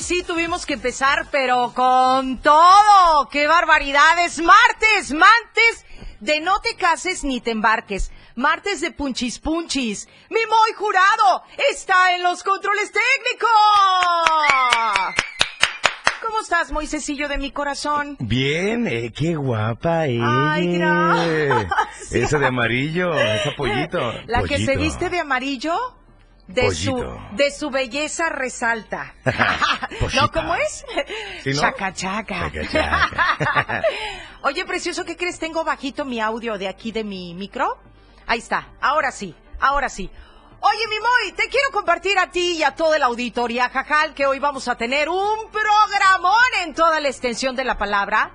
Hoy sí tuvimos que empezar, pero con todo. ¡Qué barbaridades! Martes, martes de no te cases ni te embarques. Martes de punchis punchis. Mi muy jurado está en los controles técnicos. ¿Cómo estás, Moisesillo de mi corazón? Bien, eh, qué guapa ella. Ay, gracias. Esa de amarillo, esa pollito. La que se viste de amarillo, de su, de su belleza resalta. ¿No? ¿Cómo es? ¿Sí, no? Chaca, chaca. Chaca, chaca. Oye, precioso, ¿qué crees? Tengo bajito mi audio de aquí de mi micro. Ahí está. Ahora sí, ahora sí. Oye, mi Moy, te quiero compartir a ti y a toda la auditoría, Jajal, que hoy vamos a tener un programón en toda la extensión de la palabra.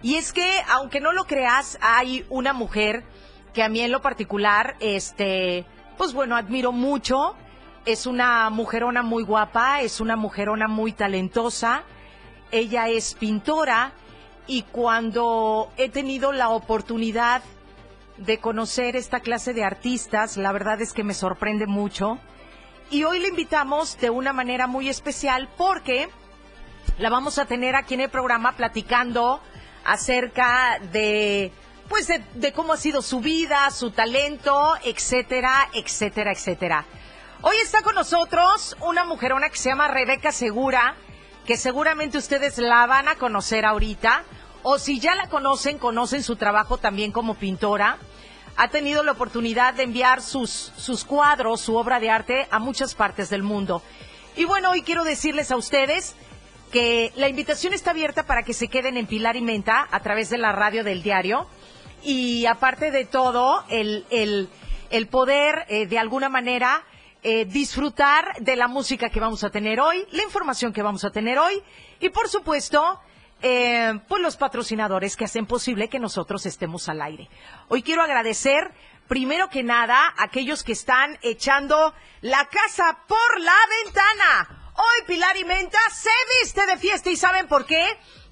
Y es que, aunque no lo creas, hay una mujer que a mí en lo particular, este, pues bueno, admiro mucho. Es una mujerona muy guapa, es una mujerona muy talentosa. Ella es pintora y cuando he tenido la oportunidad de conocer esta clase de artistas, la verdad es que me sorprende mucho. Y hoy le invitamos de una manera muy especial porque la vamos a tener aquí en el programa platicando acerca de pues de, de cómo ha sido su vida, su talento, etcétera, etcétera, etcétera. Hoy está con nosotros una mujerona que se llama Rebeca Segura, que seguramente ustedes la van a conocer ahorita, o si ya la conocen, conocen su trabajo también como pintora. Ha tenido la oportunidad de enviar sus, sus cuadros, su obra de arte a muchas partes del mundo. Y bueno, hoy quiero decirles a ustedes que la invitación está abierta para que se queden en Pilar y Menta a través de la radio del diario. Y aparte de todo, el, el, el poder eh, de alguna manera eh, disfrutar de la música que vamos a tener hoy, la información que vamos a tener hoy y por supuesto, eh, pues los patrocinadores que hacen posible que nosotros estemos al aire. Hoy quiero agradecer primero que nada a aquellos que están echando la casa por la ventana. Hoy Pilar y Menta se viste de fiesta y ¿saben por qué?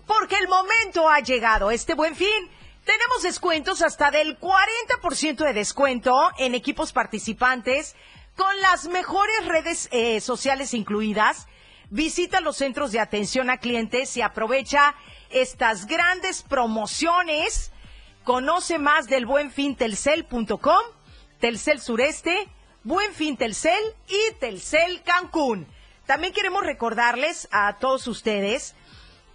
Porque el momento ha llegado. Este buen fin tenemos descuentos hasta del 40% de descuento en equipos participantes con las mejores redes eh, sociales incluidas. Visita los centros de atención a clientes y aprovecha estas grandes promociones. Conoce más del buenfintelcel.com, Telcel Sureste, Buenfin Telcel y Telcel Cancún. También queremos recordarles a todos ustedes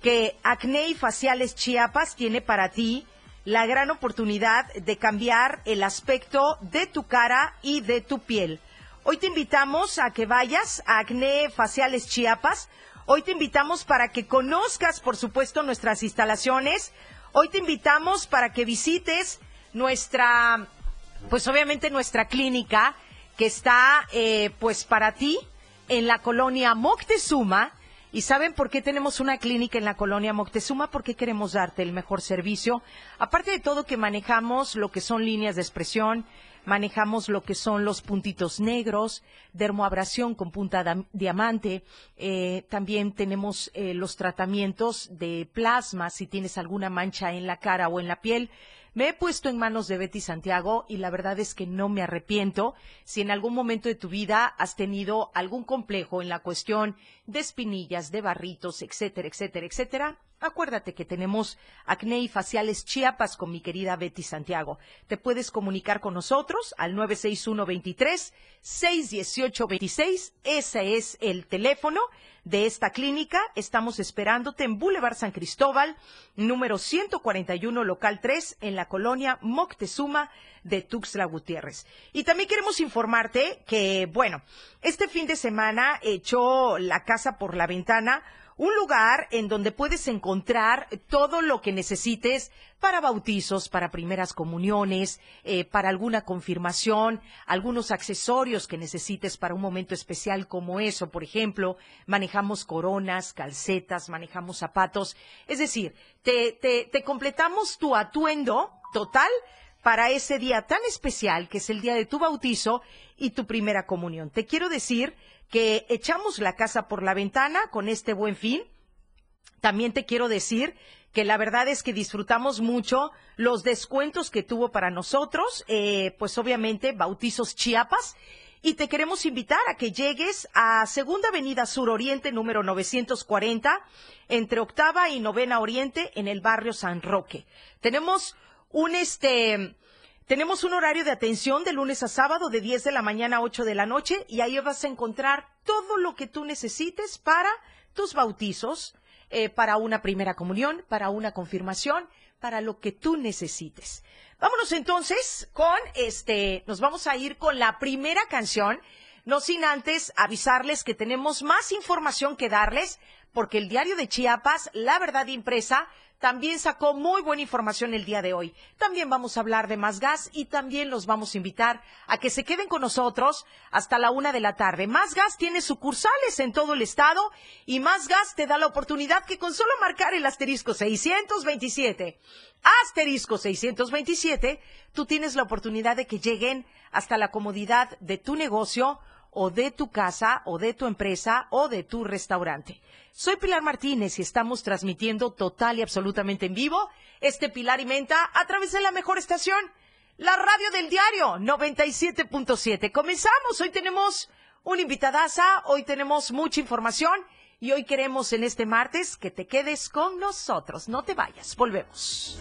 que Acné y Faciales Chiapas tiene para ti la gran oportunidad de cambiar el aspecto de tu cara y de tu piel. Hoy te invitamos a que vayas a Acné Faciales Chiapas. Hoy te invitamos para que conozcas, por supuesto, nuestras instalaciones. Hoy te invitamos para que visites nuestra, pues obviamente nuestra clínica que está, eh, pues para ti en la colonia Moctezuma. ¿Y saben por qué tenemos una clínica en la colonia Moctezuma? Porque queremos darte el mejor servicio. Aparte de todo que manejamos lo que son líneas de expresión, manejamos lo que son los puntitos negros, dermoabrasión con punta diamante. eh, también tenemos eh, los tratamientos de plasma si tienes alguna mancha en la cara o en la piel. Me he puesto en manos de Betty Santiago y la verdad es que no me arrepiento. Si en algún momento de tu vida has tenido algún complejo en la cuestión de espinillas, de barritos, etcétera, etcétera, etcétera, acuérdate que tenemos acné y faciales Chiapas con mi querida Betty Santiago. Te puedes comunicar con nosotros al 961 23 618 26. Ese es el teléfono de esta clínica. Estamos esperándote en Boulevard San Cristóbal, número 141, local 3, en la colonia Moctezuma de Tuxtla Gutiérrez. Y también queremos informarte que, bueno, este fin de semana echó la casa por la ventana un lugar en donde puedes encontrar todo lo que necesites para bautizos, para primeras comuniones, eh, para alguna confirmación, algunos accesorios que necesites para un momento especial como eso. Por ejemplo, manejamos coronas, calcetas, manejamos zapatos. Es decir, te, te, te completamos tu atuendo total para ese día tan especial que es el día de tu bautizo y tu primera comunión. Te quiero decir que echamos la casa por la ventana con este buen fin. También te quiero decir que la verdad es que disfrutamos mucho los descuentos que tuvo para nosotros, eh, pues obviamente Bautizos Chiapas. Y te queremos invitar a que llegues a Segunda Avenida Sur Oriente, número 940, entre Octava y Novena Oriente, en el barrio San Roque. Tenemos un este, tenemos un horario de atención de lunes a sábado de 10 de la mañana a 8 de la noche y ahí vas a encontrar todo lo que tú necesites para tus bautizos, eh, para una primera comunión, para una confirmación, para lo que tú necesites. Vámonos entonces con este, nos vamos a ir con la primera canción, no sin antes avisarles que tenemos más información que darles, porque el diario de Chiapas, La Verdad Impresa, también sacó muy buena información el día de hoy. También vamos a hablar de más gas y también los vamos a invitar a que se queden con nosotros hasta la una de la tarde. Más gas tiene sucursales en todo el estado y más gas te da la oportunidad que con solo marcar el asterisco 627, asterisco 627, tú tienes la oportunidad de que lleguen hasta la comodidad de tu negocio o de tu casa o de tu empresa o de tu restaurante. Soy Pilar Martínez y estamos transmitiendo total y absolutamente en vivo este Pilar y Menta a través de la mejor estación, la radio del diario 97.7. Comenzamos, hoy tenemos una invitadaza, hoy tenemos mucha información y hoy queremos en este martes que te quedes con nosotros. No te vayas, volvemos.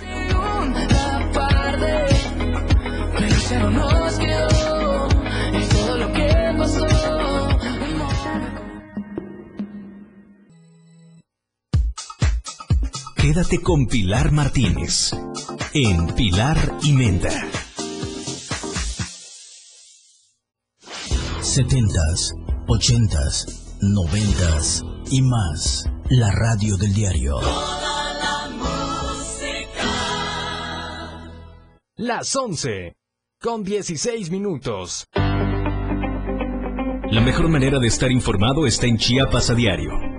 Quédate con Pilar Martínez en Pilar y Menta. Setentas, ochentas, noventas y más. La radio del diario. Las 11 con 16 minutos. La mejor manera de estar informado está en Chiapas a diario.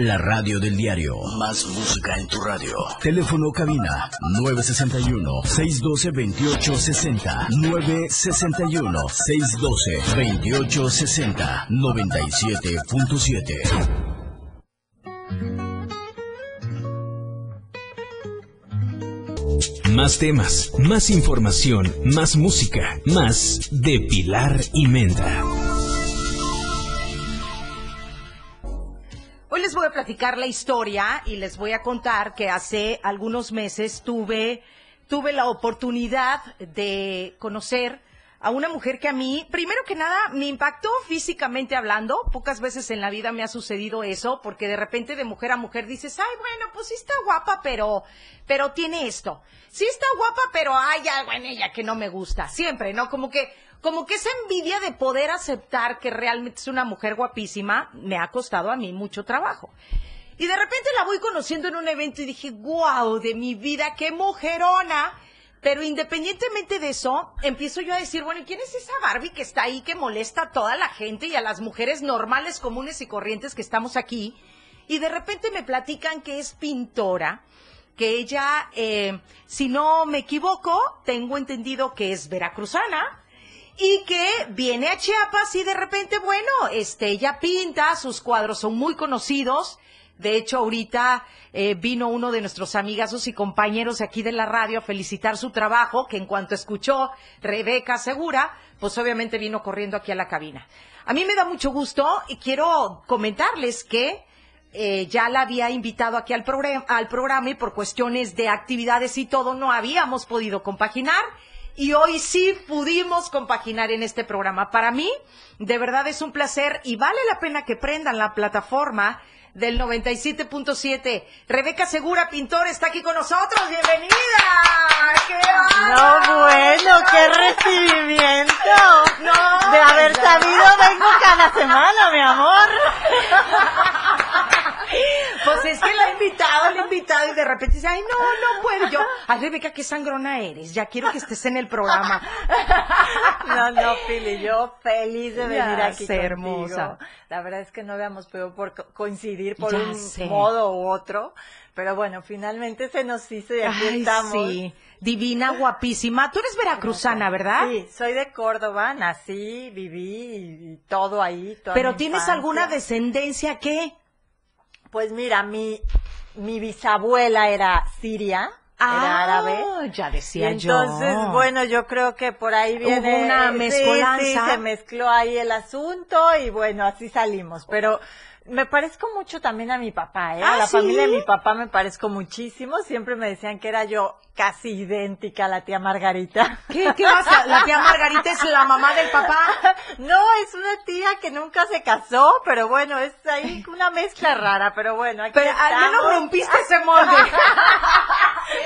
La radio del diario. Más música en tu radio. Teléfono cabina 961-612-2860. 961-612-2860. 97.7. Más temas, más información, más música, más de Pilar y Menta. Platicar la historia y les voy a contar que hace algunos meses tuve, tuve la oportunidad de conocer a una mujer que a mí, primero que nada, me impactó físicamente hablando. Pocas veces en la vida me ha sucedido eso, porque de repente de mujer a mujer dices, ay, bueno, pues sí está guapa, pero, pero tiene esto. Sí está guapa, pero hay algo en ella que no me gusta. Siempre, ¿no? Como que, como que esa envidia de poder aceptar que realmente es una mujer guapísima, me ha costado a mí mucho trabajo. Y de repente la voy conociendo en un evento y dije, wow, de mi vida, qué mujerona. Pero independientemente de eso, empiezo yo a decir, bueno, ¿y quién es esa Barbie que está ahí, que molesta a toda la gente y a las mujeres normales, comunes y corrientes que estamos aquí? Y de repente me platican que es pintora, que ella, eh, si no me equivoco, tengo entendido que es veracruzana, y que viene a Chiapas y de repente, bueno, este, ella pinta, sus cuadros son muy conocidos. De hecho, ahorita eh, vino uno de nuestros amigazos y compañeros aquí de la radio a felicitar su trabajo, que en cuanto escuchó Rebeca Segura, pues obviamente vino corriendo aquí a la cabina. A mí me da mucho gusto y quiero comentarles que eh, ya la había invitado aquí al, programa, al programa y por cuestiones de actividades y todo no habíamos podido compaginar. Y hoy sí pudimos compaginar en este programa. Para mí, de verdad es un placer y vale la pena que prendan la plataforma del 97.7. Rebeca Segura, pintor, está aquí con nosotros. ¡Bienvenida! ¡Qué! No, bueno, qué recibimiento. No, De haber sabido vengo cada semana, mi amor. Pues es que la he invitado, la he invitado y de repente dice, ay, no, no puedo. Yo, ay, Rebeca, qué sangrona eres. Ya quiero que estés en el programa. No, no, Pili, yo feliz de venir Ya aquí contigo. hermosa. La verdad es que no habíamos podido por co- coincidir por Ya un sé. modo u otro, pero bueno, finalmente se nos hizo y aquí Ay, estamos. sí. Divina, guapísima. Tú eres veracruzana, ¿verdad? Sí, soy de Córdoba, nací, viví y, y todo ahí. toda Pero ¿tienes alguna descendencia qué? Pues mira, mi, mi bisabuela era siria, era árabe. Ah, Ya Y decía yo. entonces, bueno, yo creo que por ahí viene. una sí, mezcolanza. Sí, se mezcló ahí el asunto y bueno, así salimos. Pero me parezco mucho también a mi papá, ¿eh? ¿Ah, a la sí? familia de mi papá me parezco muchísimo. Siempre me decían que era yo casi idéntica a la tía Margarita. ¿Qué, qué vas a- La tía Margarita es la mamá del papá. No, es una tía que nunca se casó, pero bueno, es ahí una mezcla rara, pero bueno, aquí Pero al menos estamos. rompiste ese molde.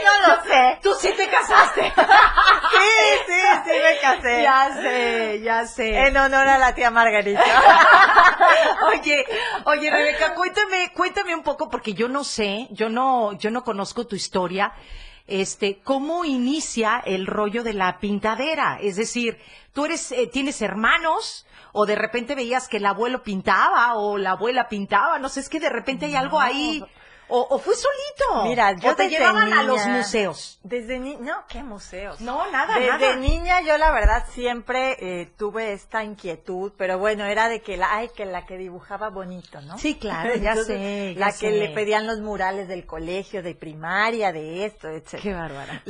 No lo sé. Tú sí te casaste. Sí, sí, sí me casé. Ya sé, ya sé. En honor a la tía Margarita. Oye, oye, Rebeca, cuéntame, cuéntame un poco, porque yo no sé, yo no, yo no conozco tu historia. Este, ¿cómo inicia el rollo de la pintadera? Es decir, tú eres, eh, tienes hermanos, o de repente veías que el abuelo pintaba, o la abuela pintaba, no sé, es que de repente hay algo ahí, o, o fue solito. Mira, yo o te desde llevaban a los museos. Desde niña, no, ¿qué museos? No, nada, Desde nada. niña yo la verdad siempre eh, tuve esta inquietud, pero bueno, era de que la, ay, que la que dibujaba bonito, ¿no? Sí, claro, ya Entonces, sé, ya La que le pedían los murales del colegio, de primaria, de esto, etc. Qué bárbara.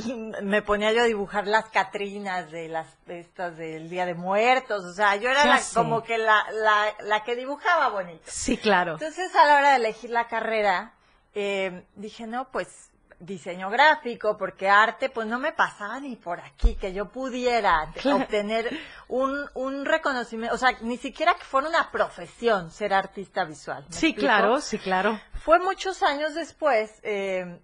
Me ponía yo a dibujar las Catrinas de las de estas del Día de Muertos, o sea, yo era la- como que la, la, la que dibujaba bonito. Sí, claro. Entonces, a la hora de elegir la carrera, eh, dije, no, pues diseño gráfico, porque arte, pues no me pasaba ni por aquí, que yo pudiera Claro. obtener un, un reconocimiento, o sea, ni siquiera que fuera una profesión ser artista visual. ¿me Sí, explico? claro, sí, claro. Fue muchos años después, eh,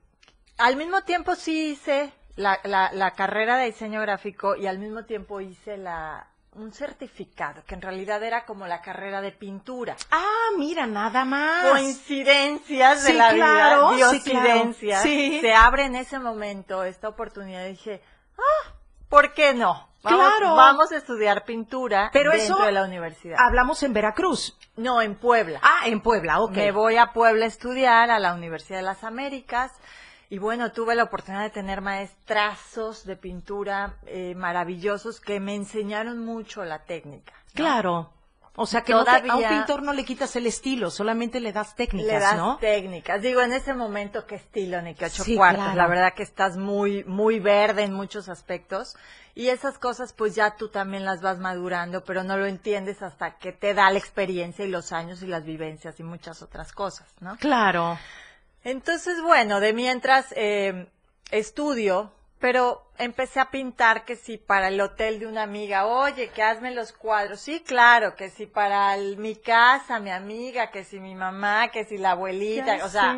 al mismo tiempo sí hice la, la, la carrera de diseño gráfico y al mismo tiempo hice la un certificado, que en realidad era como la carrera de pintura Ah, mira, nada más. coincidencias de la claro, vida, sí, claro. diosidencias, Sí. se abre en ese momento esta oportunidad. Y dije, ah, ¿por qué no? Vamos, Claro. vamos a estudiar pintura Pero dentro eso- de la universidad. Hablamos en Veracruz. No, en Puebla. Ah, en Puebla, ok. Me voy a Puebla a estudiar a la Universidad de las Américas. Y bueno, tuve la oportunidad de tener maestrazos de pintura eh, maravillosos que me enseñaron mucho la técnica. ¿no? Claro. O sea que no te- a un pintor no le quitas el estilo, solamente le das técnicas, Le das ¿no? técnicas. Digo, en ese momento, qué estilo, ni qué ocho Sí, cuartos. claro. La verdad que estás muy, muy verde en muchos aspectos. Y esas cosas, pues ya tú también las vas madurando, pero no lo entiendes hasta que te da la experiencia y los años y las vivencias y muchas otras cosas, ¿no? Claro. Entonces, bueno, de mientras eh, estudio, pero empecé a pintar que si para el hotel de una amiga, oye, que hazme los cuadros. Sí, claro, que si para el- mi casa, mi amiga, que si mi mamá, que si la abuelita, Ya o sea,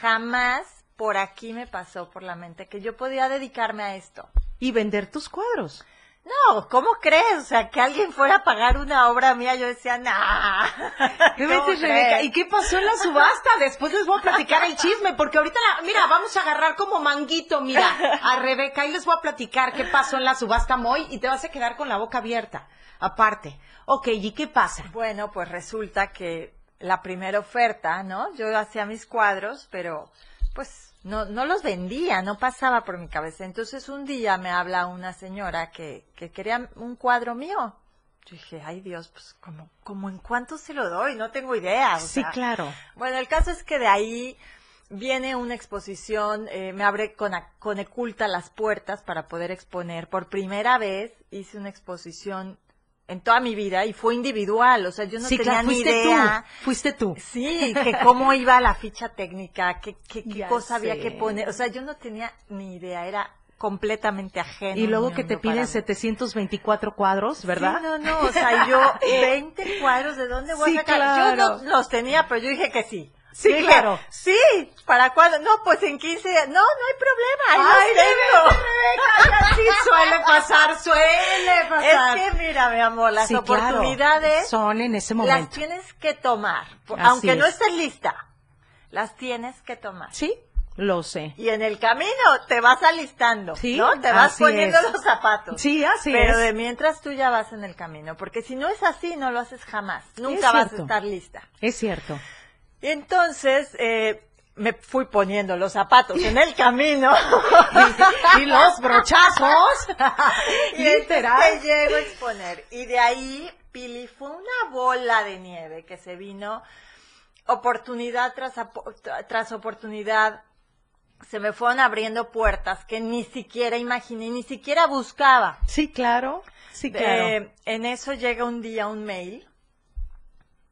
jamás por aquí me pasó por la mente que yo podía dedicarme a esto. Y vender tus cuadros. No, ¿cómo crees? O sea, que alguien fuera a pagar una obra mía, yo decía, nah. ¿Qué ¿Cómo veces, Rebeca? ¿Y qué pasó en la subasta? Después les voy a platicar el chisme, porque ahorita, la- mira, vamos a agarrar como manguito, mira, a Rebeca y les voy a platicar qué pasó en la subasta Moy y te vas a quedar con la boca abierta. Aparte. Ok, ¿y qué pasa? Bueno, pues resulta que la primera oferta, ¿no? Yo hacía mis cuadros, pero pues no, no los vendía, no pasaba por mi cabeza. Entonces un día me habla una señora que, que quería un cuadro mío. Yo dije, ay Dios, pues como, como en cuánto se lo doy, no tengo idea. o Sí, sea. claro. Bueno, el caso es que de ahí viene una exposición, eh, me abre con, con Eculta las puertas para poder exponer. Por primera vez hice una exposición en toda mi vida y fue individual, o sea, yo no sí, tenía claro, ni idea. tú. Fuiste tú. Sí, que cómo iba la ficha técnica, qué, qué, qué cosa había que poner, o sea, yo no tenía ni idea, era completamente ajeno. Y luego que te piden mí. 724 cuadros, ¿verdad? Sí, no, no, o sea, yo 20 cuadros, ¿de dónde voy Sí, a sacar? claro. Yo no los tenía, pero yo dije que sí. Sí, Dije, claro. Sí, ¿para cuándo? No, pues en 15 días. No, no hay problema, ahí Ay, los tengo. Rebeca, sí suele pasar, suele Es pasar. que mira, mi amor, las Sí, claro. oportunidades son en ese las momento. tienes que tomar, Así aunque no es. estés lista. Las tienes que tomar. Sí, lo sé. Y en el camino te vas alistando, Sí, ¿no? Te vas poniendo es. los zapatos. Sí, así Pero es. de mientras tú ya vas en el camino, porque si no es así, no lo haces jamás. Nunca vas a estar lista. Es cierto. Y entonces eh, me fui poniendo los zapatos en el camino. y los brochazos. y Literal. te llego a exponer. Y de ahí, Pili, fue una bola de nieve que se vino oportunidad tras, tras oportunidad. Se me fueron abriendo puertas que ni siquiera imaginé, ni siquiera buscaba. Sí, claro. Sí, claro. Eh, en eso llega un día un mail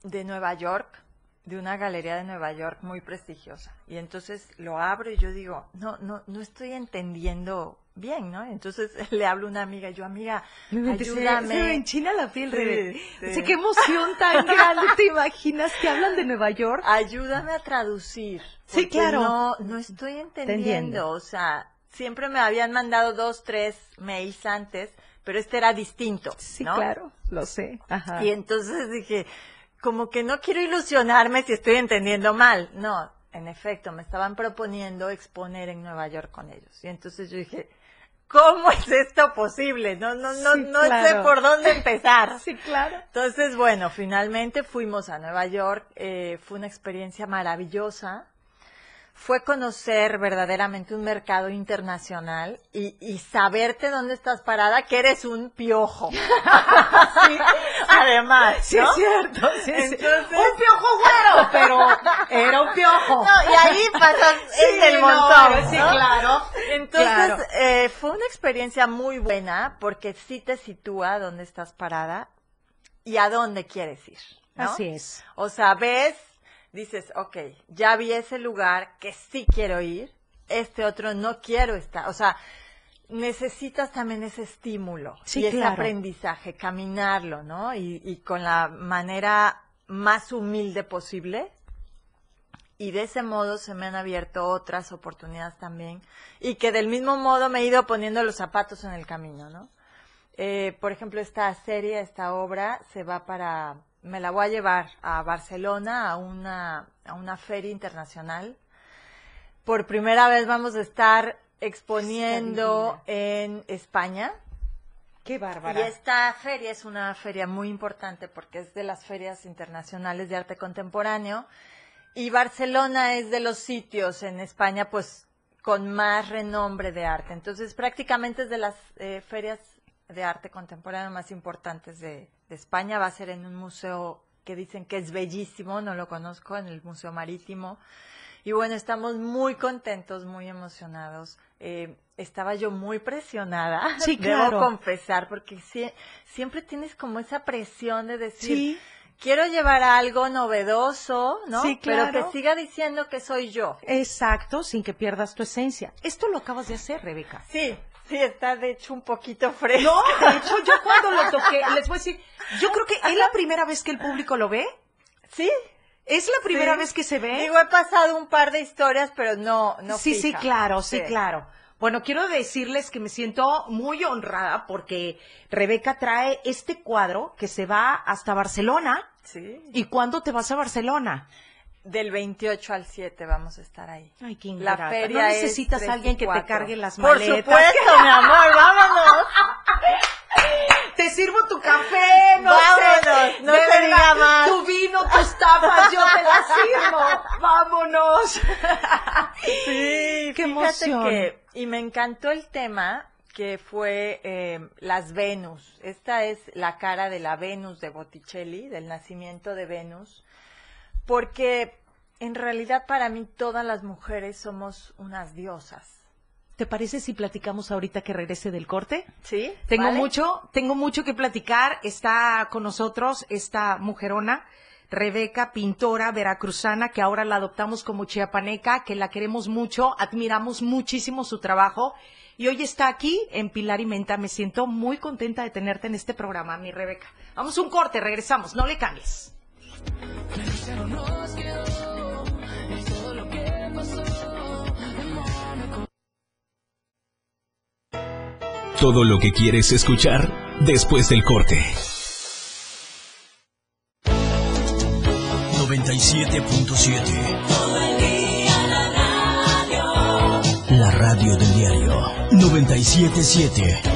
de Nueva York, de una galería de Nueva York muy prestigiosa. Y entonces lo abro y yo digo, no, no, no estoy entendiendo bien, ¿no? Entonces le hablo a una amiga, yo, amiga, se- ayúdame. Se me enchina la piel, Sí, Rebe. sí. Qué emoción tan grande. ¿Te imaginas que hablan de Nueva York? Ayúdame a traducir. Sí, claro. No, no estoy entendiendo. O sea, siempre me habían mandado dos, tres mails antes, pero este era distinto. Sí, claro. Lo sé. Ajá. Y entonces dije, como que no quiero ilusionarme si estoy entendiendo mal. No, en efecto, me estaban proponiendo exponer en Nueva York con ellos. Y entonces yo dije, ¿cómo es esto posible? No, no, no, Sí, no sé por dónde empezar. Sí, claro. Entonces, bueno, finalmente fuimos a Nueva York. eh, fue una experiencia maravillosa. Fue conocer verdaderamente un mercado internacional y, y saberte dónde estás parada, que eres un piojo. Sí, Además, Sí, ¿no? es cierto. Sí, sí. Entonces- Un piojo güero, pero era un piojo. No, y ahí pasas Sí, del no, montón. sí, claro. Entonces, Claro. eh, fue una experiencia muy buena porque sí te sitúa dónde estás parada y a dónde quieres ir. Así es. O sea, ves, dices, ok, ya vi ese lugar que sí quiero ir, este otro no quiero estar. O sea, necesitas también ese estímulo Sí, y ese claro. aprendizaje, caminarlo, ¿no? Y, y con la manera más humilde posible. Y de ese modo se me han abierto otras oportunidades también. Y que del mismo modo me he ido poniendo los zapatos en el camino, ¿no? Eh, por ejemplo, esta serie, esta obra, se va para, me la voy a llevar a Barcelona, a una, a una feria internacional. Por primera vez vamos a estar exponiendo en España. Qué Y bárbara. esta feria es una feria muy importante porque es de las ferias internacionales de arte contemporáneo. Y Barcelona es de los sitios en España, pues, con más renombre de arte. Entonces, prácticamente es de las eh, ferias de arte contemporáneo más importantes de, de España. Va a ser en un museo que dicen que es bellísimo, no lo conozco, en el Museo Marítimo. Y bueno, estamos muy contentos, muy emocionados. Eh, estaba yo muy presionada, Sí, debo claro. confesar, porque sie- siempre tienes como esa presión de decir, Sí. quiero llevar algo novedoso, ¿no? Sí, Pero claro. que siga diciendo que soy yo. Exacto, sin que pierdas tu esencia. Esto lo acabas de hacer, Rebeca. Sí, sí, está de hecho un poquito fresco. No, de hecho, yo cuando lo toqué, les voy a decir, yo creo que es la primera vez que el público lo ve. Sí. Es la primera sí. vez que se ve. Digo, he pasado un par de historias, pero no, no sí, sí, claro, sí, claro. Bueno, quiero decirles que me siento muy honrada porque Rebeca trae este cuadro que se va hasta Barcelona. Sí. ¿Y cuándo te vas a Barcelona? Del 28 al 7 vamos a estar ahí. Ay, qué La ingrata. feria ¿No es necesitas a alguien que te cargue las Por maletas? supuesto, mi amor, vámonos. Te sirvo tu café, no Vámonos, sé. no verdad, diga más. Tu vino, tus tapas, yo te las sirvo. Vámonos. Sí, Qué fíjate emoción. que, y me encantó el tema que fue eh, las Venus. Esta es la cara de la Venus de Botticelli, del nacimiento de Venus, porque en realidad para mí todas las mujeres somos unas diosas. ¿Te parece si platicamos ahorita que regrese del corte? Sí. Tengo ¿vale? mucho, tengo mucho que platicar. Está con nosotros esta mujerona, Rebeca, pintora veracruzana, que ahora la adoptamos como chiapaneca, que la queremos mucho, admiramos muchísimo su trabajo. Y hoy está aquí en Pilar y Menta. Me siento muy contenta de tenerte en este programa, mi Rebeca. Vamos a un corte, regresamos, no le cambies. Todo lo que quieres escuchar después del corte. 97.7 La radio. Del diario. 977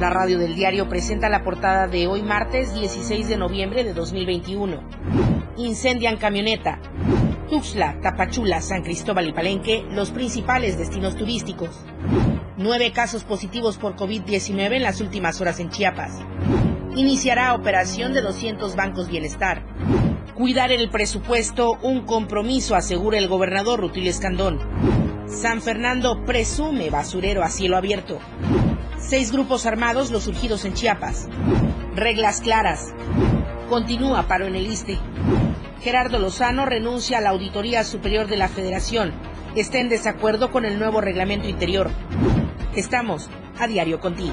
La radio del diario presenta la portada de hoy martes 16 de noviembre de 2021. Incendian camioneta. Tuxtla, Tapachula, San Cristóbal y Palenque, los principales destinos turísticos. Nueve casos positivos por COVID-19 en las últimas horas en Chiapas. Iniciará operación de 200 bancos bienestar. Cuidar el presupuesto, un compromiso, asegura el gobernador Rutilio Escandón. San Fernando presume basurero a cielo abierto. Seis grupos armados los surgidos en Chiapas. Reglas claras. Continúa paro en el ISTE. Gerardo Lozano renuncia a la Auditoría Superior de la Federación. Está en desacuerdo con el nuevo reglamento interior. Estamos a diario contigo.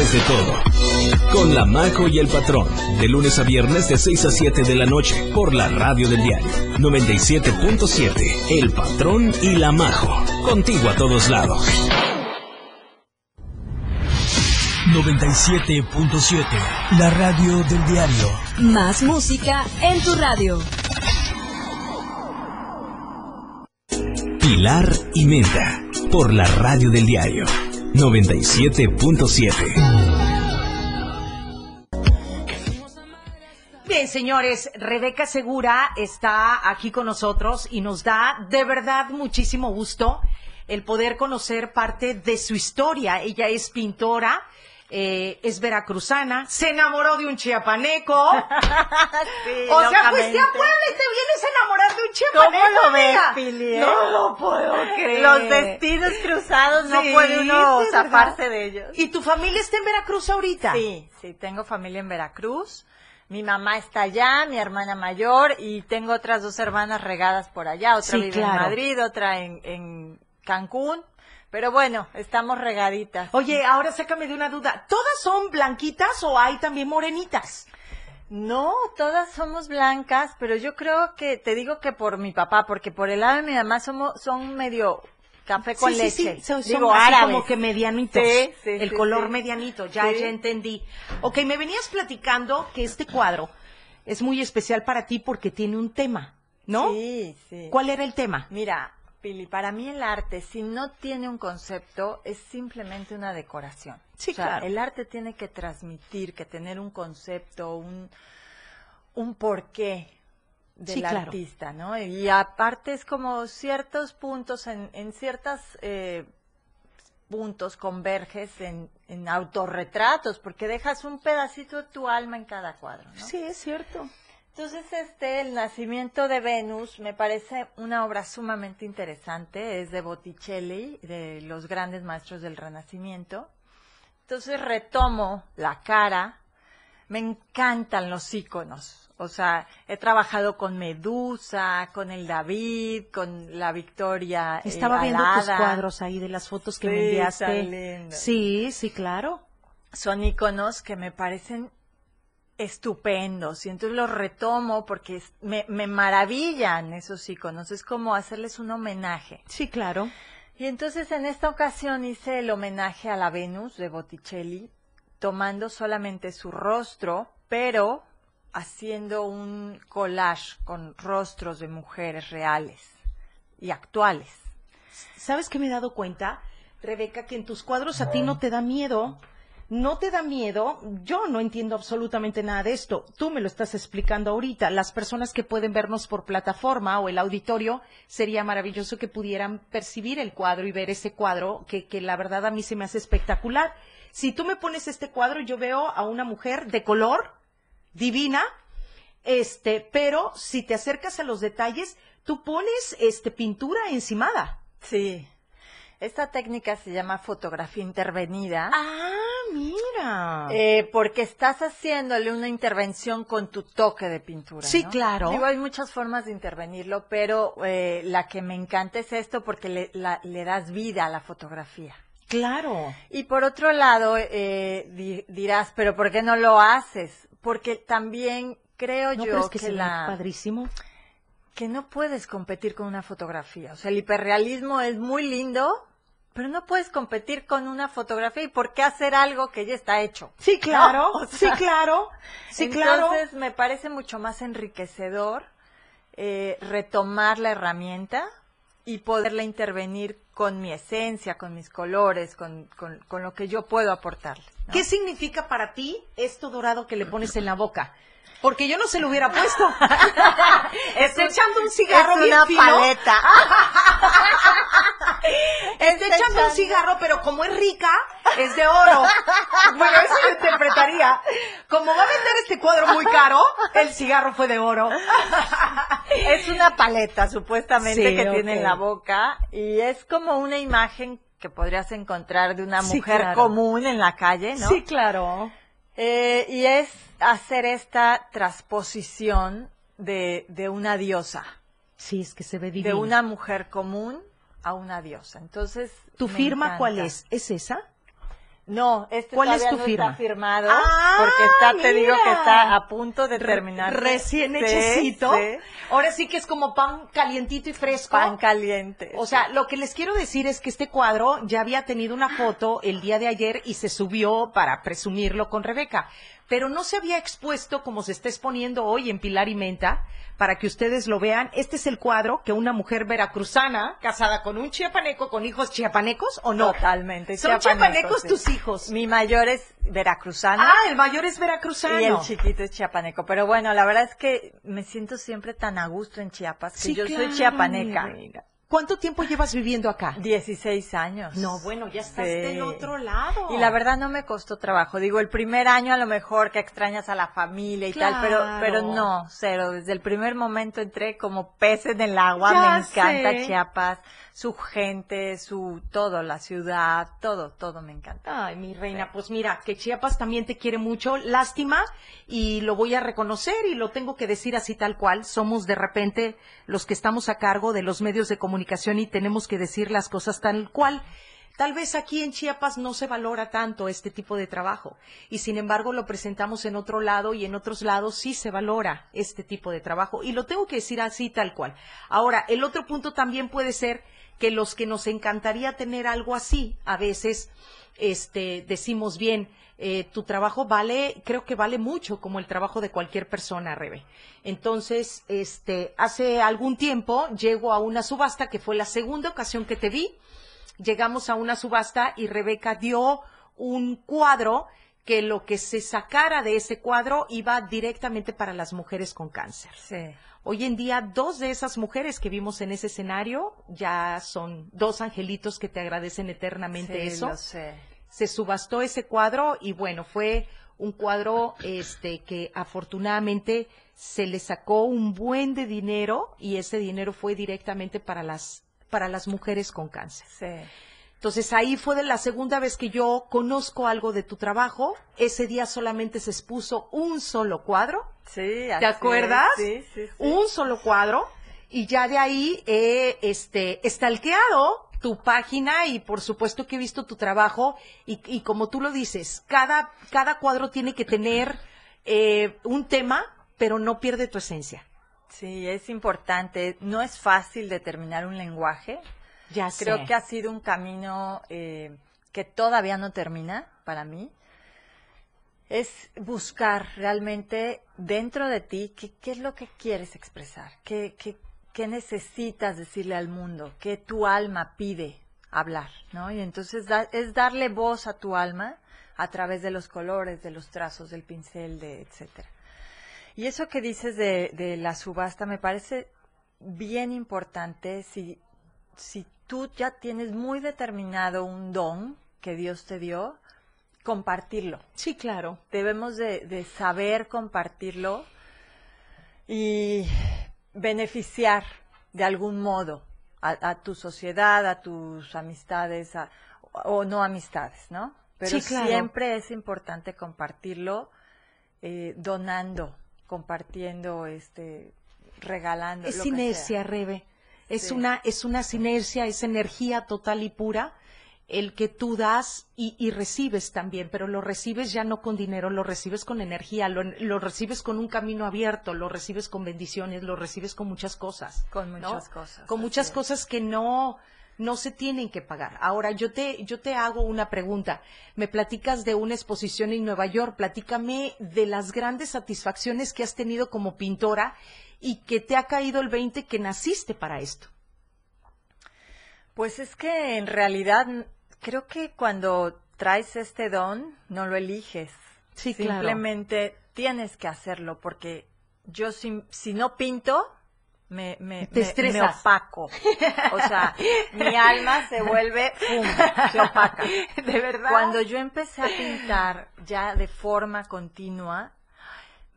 Después de todo, con La Majo y el Patrón, de lunes a viernes de 6 a 7 de la noche, por la radio del diario 97.7, El Patrón y La Majo, contigo a todos lados. 97.7 La radio del diario. Más música en tu radio. Pilar y Menta, por la radio del diario 97.7. Bien, señores, Rebeca Segura está aquí con nosotros y nos da de verdad muchísimo gusto el poder conocer parte de su historia. Ella es pintora, eh, es veracruzana, se enamoró de un chiapaneco. Sí, o sea, locamente. fuiste a Puebla y te vienes a enamorar de un chiapaneco. ¿Cómo lo ves? Pili, eh? No lo puedo creer. Los destinos cruzados no puede uno zafarse de ellos. ¿Y tu familia está en Veracruz ahorita? Sí, sí, tengo familia en Veracruz. Mi mamá está allá, mi hermana mayor, y tengo otras dos hermanas regadas por allá. Otra Sí, vive claro. en Madrid, otra en, en Cancún. Pero bueno, estamos regaditas. Oye, ahora sácame de una duda. ¿Todas son blanquitas o hay también morenitas? No, todas somos blancas, pero yo creo que, te digo que por mi papá, porque por el lado de mi mamá somos, son medio café con sí, sí, leche. sí, son, son digo, así árabes. como que medianitos. Sí, sí, el color medianito, ya, ya entendí. Ok, me venías platicando que este cuadro es muy especial para ti porque tiene un tema, ¿no? Sí, sí. ¿Cuál era el tema? Mira, Pili, para mí el arte, si no tiene un concepto, es simplemente una decoración. Sí, O sea, claro. El arte tiene que transmitir, que tener un concepto, un, un porqué del Sí, claro. artista, ¿no? Y aparte es como ciertos puntos en, en ciertas eh, puntos converges en, en autorretratos, porque dejas un pedacito de tu alma en cada cuadro, ¿no? Sí, es cierto. Entonces, este, El nacimiento de Venus me parece una obra sumamente interesante, es de Botticelli, de los grandes maestros del Renacimiento. Entonces retomo la cara, me encantan los íconos, o sea, he trabajado con Medusa, con el David, con la Victoria. eh, Estaba viendo tus cuadros ahí de las fotos que me enviaste. Sí, sí, claro. son iconos que me parecen estupendos y entonces los retomo porque me maravillan esos iconos, es como hacerles un homenaje. Sí, claro. Y entonces en esta ocasión hice el homenaje a la Venus de Botticelli, tomando solamente su rostro, pero haciendo un collage con rostros de mujeres reales y actuales. ¿Sabes qué me he dado cuenta, Rebeca, que en tus cuadros a ti no te da miedo? No te da miedo. Yo no entiendo absolutamente nada de esto. Tú me lo estás explicando ahorita. Las personas que pueden vernos por plataforma o el auditorio, sería maravilloso que pudieran percibir el cuadro y ver ese cuadro, que, que la verdad a mí se me hace espectacular. Si tú me pones este cuadro, yo veo a una mujer de color, divina, este, pero si te acercas a los detalles, tú pones este pintura encimada. Sí. Esta técnica se llama fotografía intervenida. Ah, mira. Eh, porque estás haciéndole una intervención con tu toque de pintura. Sí, ¿no? claro. Digo, hay muchas formas de intervenirlo, pero eh, la que me encanta es esto porque le, la- le das vida a la fotografía. claro. Y por otro lado, eh, di- dirás, pero ¿por qué no lo haces? Porque también creo ¿No yo que, que, la, padrísimo? que no puedes competir con una fotografía. O sea, el hiperrealismo es muy lindo, pero no puedes competir con una fotografía. ¿Y por qué hacer algo que ya está hecho? Sí, claro. ¿No? O sea, sí, claro. Sí, claro. Entonces me parece mucho más enriquecedor eh, retomar la herramienta y poderla intervenir con mi esencia, con mis colores, con, con- con lo que yo puedo aportarle. ¿no? ¿Qué significa para ti esto dorado que le pones en la boca? Porque yo no se lo hubiera puesto. Está echando un cigarro es bien una fino. paleta. Está echando un cigarro, pero como es rica, es de oro. Bueno, eso yo interpretaría. Como va a vender este cuadro muy caro, el cigarro fue de oro. es una paleta supuestamente Sí, que tiene en la boca y es como una imagen que podrías encontrar de una Sí, mujer claro. común en la calle, ¿no? Sí, claro. Eh, y es hacer esta transposición de, de una diosa, Sí, es que se ve de divino. una mujer común a una diosa. Entonces, ¿Tu firma encanta. cuál es? ¿Es esa? No, este ¿Cuál es tu no firma? está firmado Ah, porque está, te digo que está a punto de terminar. Recién Sí, hechecito. sí. Ahora sí que es como pan calientito y fresco. Pan caliente. O sea, lo que les quiero decir es que este cuadro ya había tenido una foto el día de ayer y se subió para presumirlo con Rebeca, pero no se había expuesto como se está exponiendo hoy en Pilar y Menta, para que ustedes lo vean. Este es el cuadro que una mujer veracruzana, casada con un chiapaneco, con hijos chiapanecos, ¿o no? Totalmente. Son chiapanecos tus hijos. Mi mayor es veracruzano. Ah, el mayor es veracruzano. Y el chiquito es chiapaneco. Pero bueno, la verdad es que me siento siempre tan a gusto en Chiapas, que Sí, yo claro, soy chiapaneca. ¿Cuánto tiempo llevas viviendo acá? 16 años. No, bueno, ya estás Sí. del otro lado. Y la verdad no me costó trabajo. Digo, el primer año a lo mejor que extrañas a la familia y tal, pero, pero no, cero. Desde el primer momento entré como pez en el agua. Ya me encanta sé. Chiapas, su gente, su todo, la ciudad, todo, todo me encanta. Ay, mi reina, pues mira, que Chiapas también te quiere mucho, lástima, y lo voy a reconocer y lo tengo que decir así tal cual. Somos de repente los que estamos a cargo de los medios de comunicación y tenemos que decir las cosas tal cual. Tal vez aquí en Chiapas no se valora tanto este tipo de trabajo y sin embargo lo presentamos en otro lado y en otros lados sí se valora este tipo de trabajo y lo tengo que decir así tal cual. Ahora, el otro punto también puede ser que los que nos encantaría tener algo así, a veces este, decimos bien, eh, tu trabajo vale, creo que vale mucho como el trabajo de cualquier persona, Rebe. Entonces, este, hace algún tiempo llego a una subasta que fue la segunda ocasión que te vi. Llegamos a una subasta y Rebeca dio un cuadro que lo que se sacara de ese cuadro iba directamente para las mujeres con cáncer. Sí. Hoy en día, dos de esas mujeres que vimos en ese escenario ya son dos angelitos que te agradecen eternamente Sí, eso. lo sé. Se subastó ese cuadro y bueno, fue un cuadro este que afortunadamente se le sacó un buen de dinero y ese dinero fue directamente para las para las mujeres con cáncer. Sí. Entonces ahí fue de la segunda vez que yo conozco algo de tu trabajo. Ese día solamente se expuso un solo cuadro. Sí, ¿Te acuerdas? Sí, sí, sí. Un solo cuadro. Y ya de ahí he este, estalqueado tu página y por supuesto que he visto tu trabajo. Y, y como tú lo dices, cada, cada cuadro tiene que tener eh, un tema, pero no pierde tu esencia. Sí, es importante. No es fácil determinar un lenguaje. Ya Creo sé. que ha sido un camino eh, que todavía no termina para mí. Es buscar realmente dentro de ti qué, qué es lo que quieres expresar, qué, qué, qué necesitas decirle al mundo, qué tu alma pide hablar, ¿no? Y entonces da- es darle voz a tu alma a través de los colores, de los trazos, del pincel, de etcétera. Y eso que dices de, de la subasta me parece bien importante si, si tú ya tienes muy determinado un don que Dios te dio, compartirlo. Sí, claro. Debemos de, de saber compartirlo y beneficiar de algún modo a, a tu sociedad, a tus amistades a- o no amistades, ¿no? Pero Sí, claro. siempre es importante compartirlo eh, donando, compartiendo, este, regalando. Es lo que sea. Rebe. Es Sí. una, es una sinercia, es energía total y pura el que tú das y, y recibes también, pero lo recibes ya no con dinero, lo recibes con energía, lo, lo recibes con un camino abierto, lo recibes con bendiciones, lo recibes con muchas cosas. Con ¿no? muchas cosas. Con muchas es. cosas que no, no se tienen que pagar. Ahora, yo te, yo te hago una pregunta. Me platicas de una exposición en Nueva York. Platícame de las grandes satisfacciones que has tenido como pintora y que te ha caído el 20 que naciste para esto. Pues es que en realidad creo que cuando traes este don no lo eliges. Sí, claro. Simplemente tienes que hacerlo porque yo si, si no pinto me, me, Te me- me opaco. O sea, mi alma se vuelve pum, se opaca. De verdad. Cuando yo empecé a pintar ya de forma continua,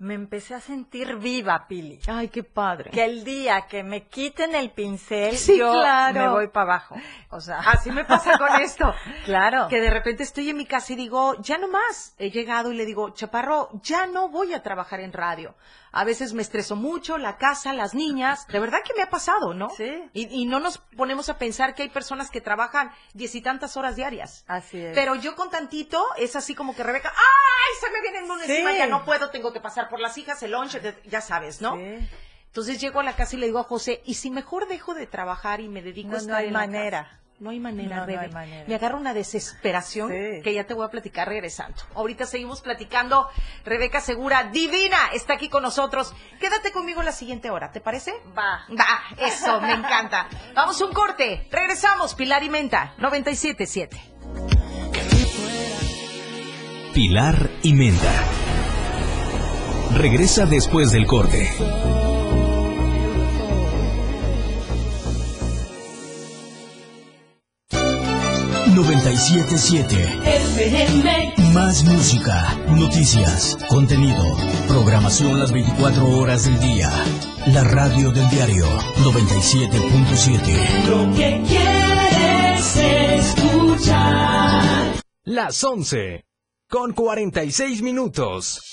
me empecé a sentir viva, Pili. Ay, qué padre. Que el día que me quiten el pincel, Sí, yo claro. me voy para abajo. O sea, Así me pasa con esto. claro. Que de repente estoy en mi casa y digo, ya no más. He llegado y le digo, Chaparro, ya no voy a trabajar en radio. A veces me estreso mucho, la casa, las niñas. De verdad que me ha pasado, ¿no? Sí. Y, y no nos ponemos a pensar que hay personas que trabajan diez y tantas horas diarias. Así es. Pero yo con tantito es así como que Rebeca, ¡ay! Se me viene el mundo Sí. encima, ya no puedo, tengo que pasar por las hijas, el lunch, de- ya sabes, ¿no? Sí. Entonces llego a la casa y le digo a José, ¿y si mejor dejo de trabajar y me dedico No, a no estar hay en la manera. casa? No hay manera, No, hay manera. Me agarra una desesperación Sí. que ya te voy a platicar regresando. Ahorita seguimos platicando. Rebeca Segura, divina, está aquí con nosotros. Quédate conmigo la siguiente hora, ¿te parece? Va. Va, eso, me encanta. Vamos a un corte. Regresamos, Pilar y Menta, 97.7. Pilar y Menta. Regresa después del corte. siete Más música, noticias, contenido, programación las 24 horas del día. La radio del diario 97.7. Lo que quieres escuchar. Las 11. Con 46 minutos.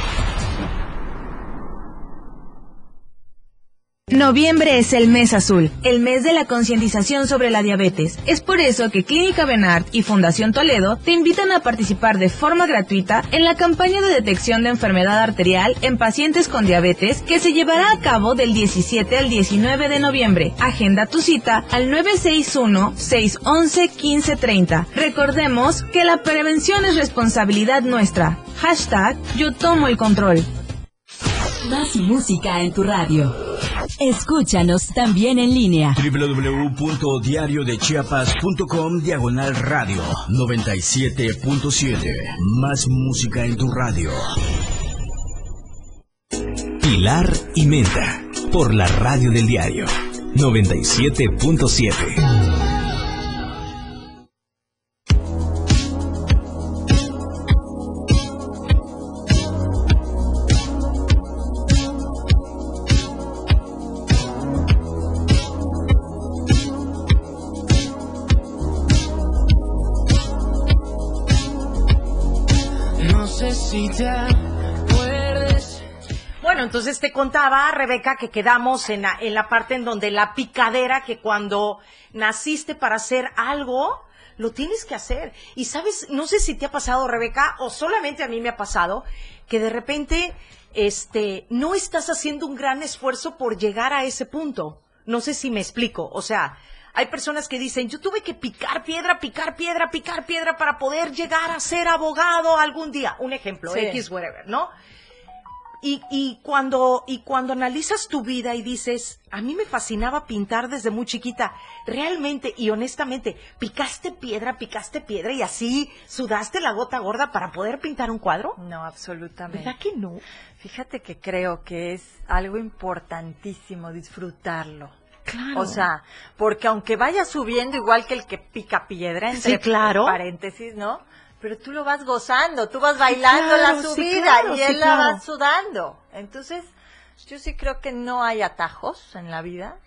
Noviembre es el mes azul, el mes de la concientización sobre la diabetes. Es por eso que Clínica Benart y Fundación Toledo te invitan a participar de forma gratuita en la campaña de detección de enfermedad arterial en pacientes con diabetes que se llevará a cabo del 17 al 19 de noviembre. Agenda tu cita al 961-611-1530. Recordemos que la prevención es responsabilidad nuestra. Hashtag yo tomo el control. Más música en tu radio. Escúchanos también en línea. www.diariodechiapas.com Diagonal Radio 97.7. Más música en tu radio. Pilar y Menta, por la radio del diario 97.7. entonces te contaba, Rebeca, que quedamos en la, en la parte en donde la picadera, que cuando naciste para hacer algo, lo tienes que hacer. Y sabes, no sé si te ha pasado, Rebeca, o solamente a mí me ha pasado, que de repente, este, no estás haciendo un gran esfuerzo por llegar a ese punto. No sé si me explico. O sea, hay personas que dicen, yo tuve que picar piedra, picar piedra, picar piedra para poder llegar a ser abogado algún día. Un ejemplo, Sí. X, whatever, ¿no? Y, y cuando, y cuando analizas tu vida y dices, a mí me fascinaba pintar desde muy chiquita, realmente y honestamente, picaste piedra, picaste piedra y así sudaste la gota gorda para poder pintar un cuadro? No, absolutamente. ¿Verdad que no? Fíjate que creo que es algo importantísimo disfrutarlo. Claro. O sea, porque aunque vaya subiendo igual que el que pica piedra, entre Sí, claro. paréntesis, ¿no? Pero tú lo vas gozando, tú vas bailando claro, la sí, subida claro, y sí, él la claro. va sudando. Entonces, yo sí creo que no hay atajos en la vida.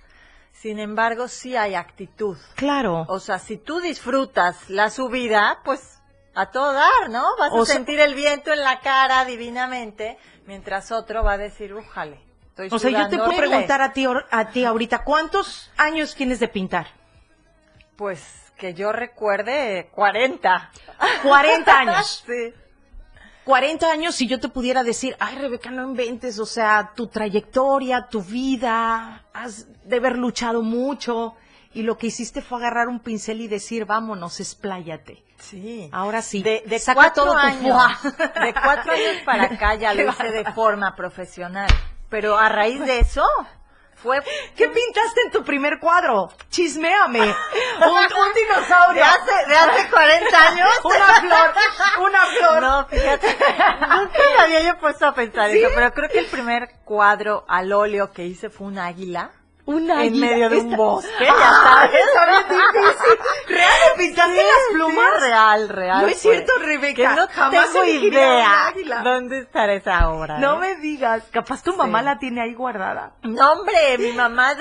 Sin embargo, sí hay actitud. Claro. O sea, si tú disfrutas la subida, pues a todo dar, ¿no? Vas O a sea- sentir el viento en la cara divinamente, mientras otro va a decir, újale. Estoy O sea, yo te puedo horrible". preguntar a ti, a ti ahorita, ¿cuántos años tienes de pintar? Pues que yo recuerde 40. 40 años. sí. 40 años si yo te pudiera decir, ay Rebeca, no inventes, o sea, tu trayectoria, tu vida, has de haber luchado mucho y lo que hiciste fue agarrar un pincel y decir, vámonos, expláyate. Sí. Ahora sí, De, de saca cuatro todo años, de cuatro años para acá ya lo hice de forma profesional. Pero a raíz de eso, fue ¿Qué pintaste en tu primer cuadro? Chisméame. Un, un dinosaurio. ¿De hace, de hace 40 años? Una flor, una flor. No, fíjate, nunca me había yo puesto a pensar eso, pero creo que el primer cuadro al óleo que hice fue un águila. Un En águila. medio de un bosque, ya sabes. está bien difícil. ¿Real le pintaste Sí, las plumas? sí, real, real. No es cierto, Rebeca. Que no Jamás tengo idea dónde estará esa obra. No ¿eh? me digas, capaz tu mamá la tiene ahí guardada. No, hombre, mi mamá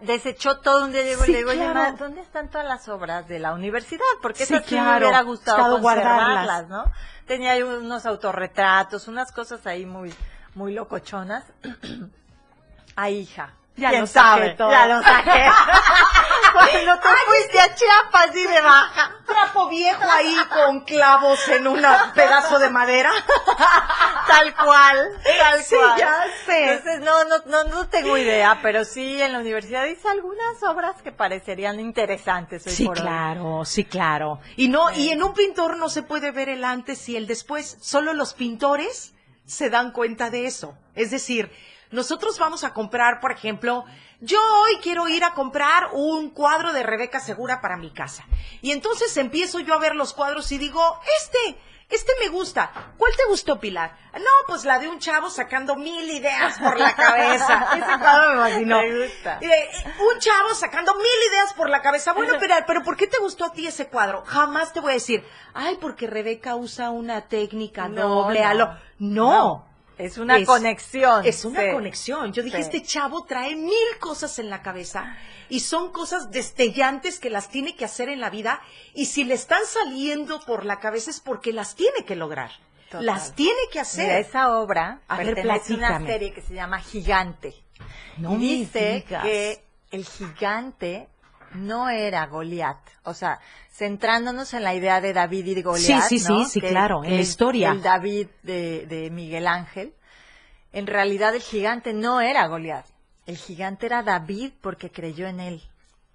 desechó todo un día. Llegó Sí, y le digo, claro. ¿dónde están todas las obras de la universidad? Porque esas sí me claro. hubiera gustado guardarlas. ¿no? Tenía ahí unos autorretratos, unas cosas ahí muy, muy locochonas. Ay, hija. Ya ¿quién lo sabe? todo. Ya lo saqué. Cuando te fuiste a Chiapas y de baja. Trapo viejo ahí con clavos en un pedazo de madera. Tal cual, tal Sí, cual. ya sé. Entonces, no, no, no, no tengo idea, pero sí en la universidad hice algunas obras que parecerían interesantes hoy Sí, por hoy. claro, sí, claro. Y no, y en un pintor no se puede ver el antes y el después. Solo los pintores se dan cuenta de eso. Es decir, nosotros vamos a comprar, por ejemplo, yo hoy quiero ir a comprar un cuadro de Rebeca Segura para mi casa. Y entonces empiezo yo a ver los cuadros y digo, este, este me gusta. ¿Cuál te gustó, Pilar? No, pues la de un chavo sacando mil ideas por la cabeza. Ese cuadro me fascinó. Me gusta. Eh, eh, un chavo sacando mil ideas por la cabeza. Bueno, pero, pero ¿por qué te gustó a ti ese cuadro? Jamás te voy a decir, ay, porque Rebeca usa una técnica No, doble. no. a lo... no. Es una Es- conexión. Es una sí. conexión. Yo dije, Sí. este chavo trae mil cosas en la cabeza y son cosas destellantes que las tiene que hacer en la vida y si le están saliendo por la cabeza es porque las tiene que lograr. Total. Las tiene que hacer. Mira, esa obra A ver, una serie que se llama Gigante. No y dice digas. que el gigante no era Goliat. O sea, centrándonos en la idea de David y Goliat. Sí, sí, ¿no? sí, sí, Que- claro, en la historia. El David de, de Miguel Ángel. En realidad el gigante no era Goliat. El gigante era David porque creyó en él.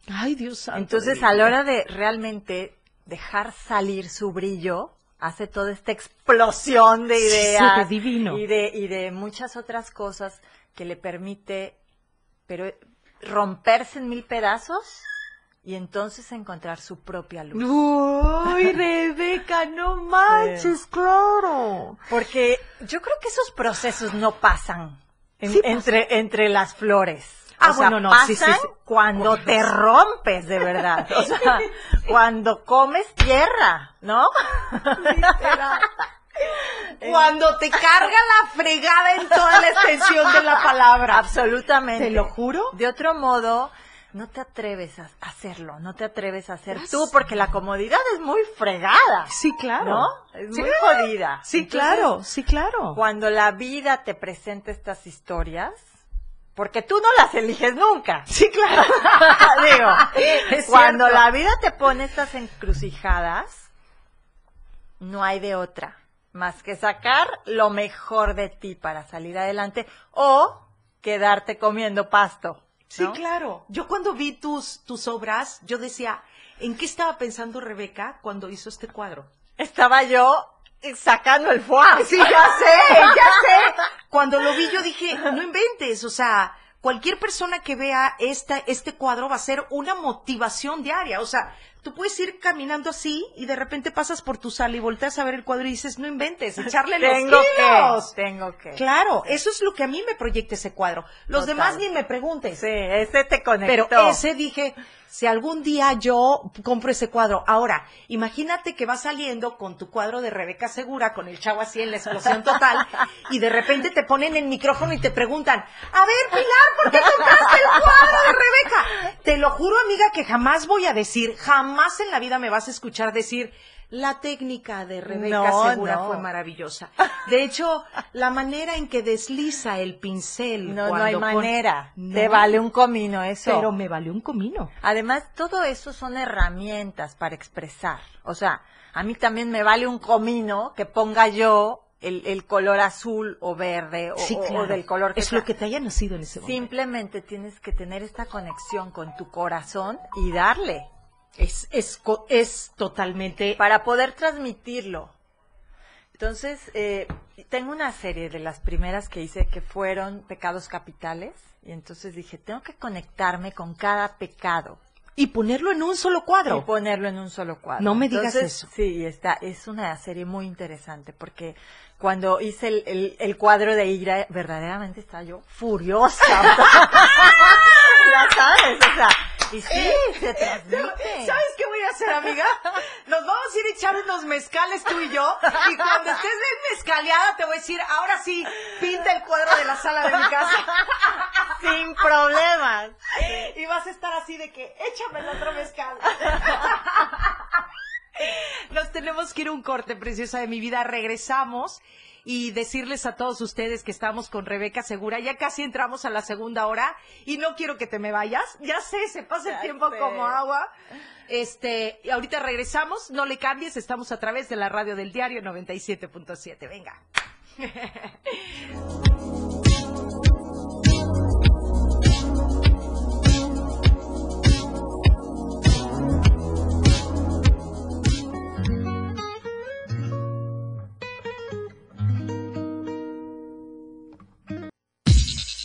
Ay, Dios santo. Entonces, de a la hora de realmente dejar salir su brillo, hace toda esta explosión de ideas de divino. y de y de muchas otras cosas que le permite pero romperse en mil pedazos y entonces encontrar su propia luz. Uy, Rebeca, no manches, claro. Porque yo creo que esos procesos no pasan en- Sí pasan. entre entre las flores. Ah, o sea, bueno, no, pasan sí. cuando te rompes de verdad. O sea, cuando comes tierra, ¿no? Cuando te carga la fregada en toda la extensión de la palabra. Absolutamente. ¿Te lo juro? De otro modo, no te atreves a hacerlo, no te atreves a hacer tú, porque la comodidad es muy fregada. Sí, claro. ¿No? Es Sí. muy jodida. Sí, Entonces, claro, sí, claro. Cuando la vida te presenta estas historias, porque tú no las eliges nunca. Sí, claro. Digo, Es cuando cierto. la vida te pone estas encrucijadas, no hay de otra más que sacar lo mejor de ti para salir adelante o quedarte comiendo pasto. Sí, ¿no? claro. Yo cuando vi tus, tus obras, yo decía, ¿en qué estaba pensando Rebeca cuando hizo este cuadro? Estaba yo sacando el foie. Sí, ya sé, ya sé. Cuando lo vi yo dije, no inventes, o sea, cualquier persona que vea esta, este cuadro va a ser una motivación diaria, o sea, tú puedes ir caminando así y de repente pasas por tu sala y volteas a ver el cuadro y dices, no inventes, echarle los Tengo kilos. que, tengo que. Claro, eso es lo que a mí me proyecta ese cuadro. Los Total. demás ni me preguntes. Sí, ese te conectó. Pero ese dije, si algún día yo compro ese cuadro. Ahora, imagínate que vas saliendo con tu cuadro de Rebeca Segura, con el chavo así en la explosión total, y de repente te ponen el micrófono y te preguntan, a ver, Pilar, ¿por qué compraste el cuadro de Rebeca? Te lo juro, amiga, que jamás voy a decir, jamás en la vida me vas a escuchar decir, la técnica de Rebeca No, Segura no. fue maravillosa. De hecho, la manera en que desliza el pincel. No, no hay manera. Te vale un comino eso. Pero me valió un comino. Además, todo eso son herramientas para expresar. O sea, a mí también me vale un comino que ponga yo el, el color azul o verde o, Sí, del color que es sea. lo que te haya nacido en ese momento. Simplemente tienes que tener esta conexión con tu corazón y darle Es, es, es totalmente. para poder transmitirlo. Entonces, eh, tengo una serie de las primeras que hice que fueron pecados capitales y entonces dije, tengo que conectarme con cada pecado. Y ponerlo en un solo cuadro. Y ponerlo en un solo cuadro. No me digas Entonces, eso. Sí, está, es una serie muy interesante porque cuando hice el, el- el cuadro de Ira, verdaderamente estaba yo furiosa. ya sabes, o sea, y sí, se transmite. ¿Sabes qué voy a hacer, amiga? Nos vamos a ir a echar unos mezcales tú y yo. Y cuando estés bien mezcaleada, te voy a decir, ahora sí, pinta el cuadro de la sala de mi casa. Sin problemas. Y vas a estar así de que, échame el otro mezcal. Nos tenemos que ir a un corte, preciosa de mi vida. Regresamos y decirles a todos ustedes que estamos con Rebeca Segura. Ya casi entramos a la segunda hora y no quiero que te me vayas. Ya sé, se pasa el tiempo como agua. Este, ahorita regresamos, no le cambies, estamos a través de la radio del diario 97.7. Venga.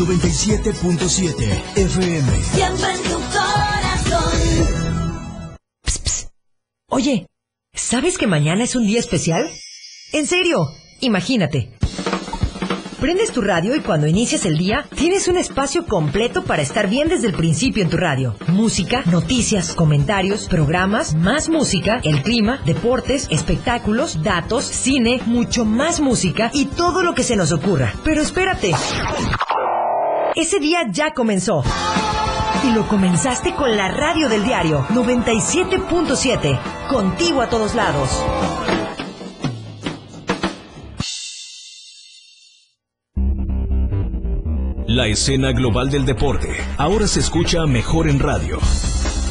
97.7 FM. Siempre en tu corazón. Oye, ¿sabes que mañana es un día especial? En serio, imagínate. Prendes tu radio y cuando inicias el día, tienes un espacio completo para estar bien desde el principio en tu radio. Música, noticias, comentarios, programas, más música, el clima, deportes, espectáculos, datos, cine, mucho más música y todo lo que se nos ocurra. Pero espérate. Ese día ya comenzó. Y lo comenzaste con la radio del diario 97.7. Contigo a todos lados. La escena global del deporte ahora se escucha mejor en radio.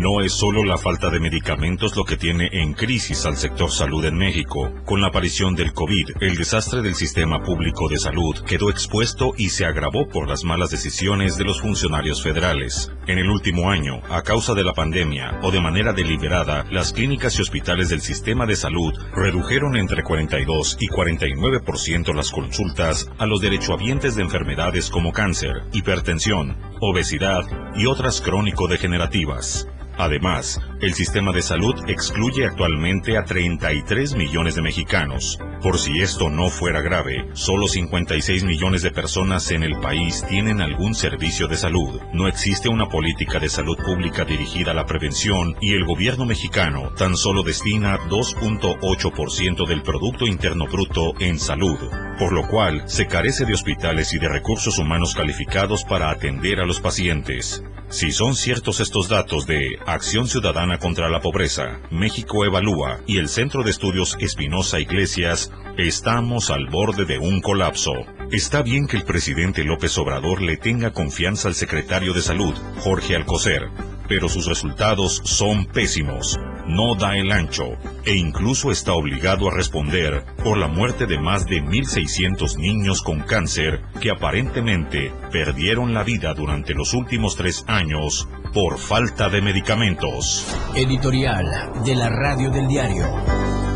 No es solo la falta de medicamentos lo que tiene en crisis al sector salud en México. Con la aparición del COVID, el desastre del sistema público de salud quedó expuesto y se agravó por las malas decisiones de los funcionarios federales. En el último año, a causa de la pandemia o de manera deliberada, las clínicas y hospitales del sistema de salud redujeron entre 42 y 49% las consultas a los derechohabientes de enfermedades como cáncer, hipertensión, obesidad y otras crónico-degenerativas. Además, el sistema de salud excluye actualmente a 33 millones de mexicanos. Por si esto no fuera grave, solo 56 millones de personas en el país tienen algún servicio de salud. No existe una política de salud pública dirigida a la prevención y el gobierno mexicano tan solo destina 2.8% del Producto Interno Bruto en salud, por lo cual se carece de hospitales y de recursos humanos calificados para atender a los pacientes. Si son ciertos estos datos de Acción Ciudadana contra la Pobreza, México Evalúa y el Centro de Estudios Espinosa Iglesias, estamos al borde de un colapso. Está bien que el presidente López Obrador le tenga confianza al secretario de Salud, Jorge Alcocer, pero sus resultados son pésimos. No da el ancho e incluso está obligado a responder por la muerte de más de 1.600 niños con cáncer que aparentemente perdieron la vida durante los últimos tres años por falta de medicamentos. Editorial de la Radio del Diario.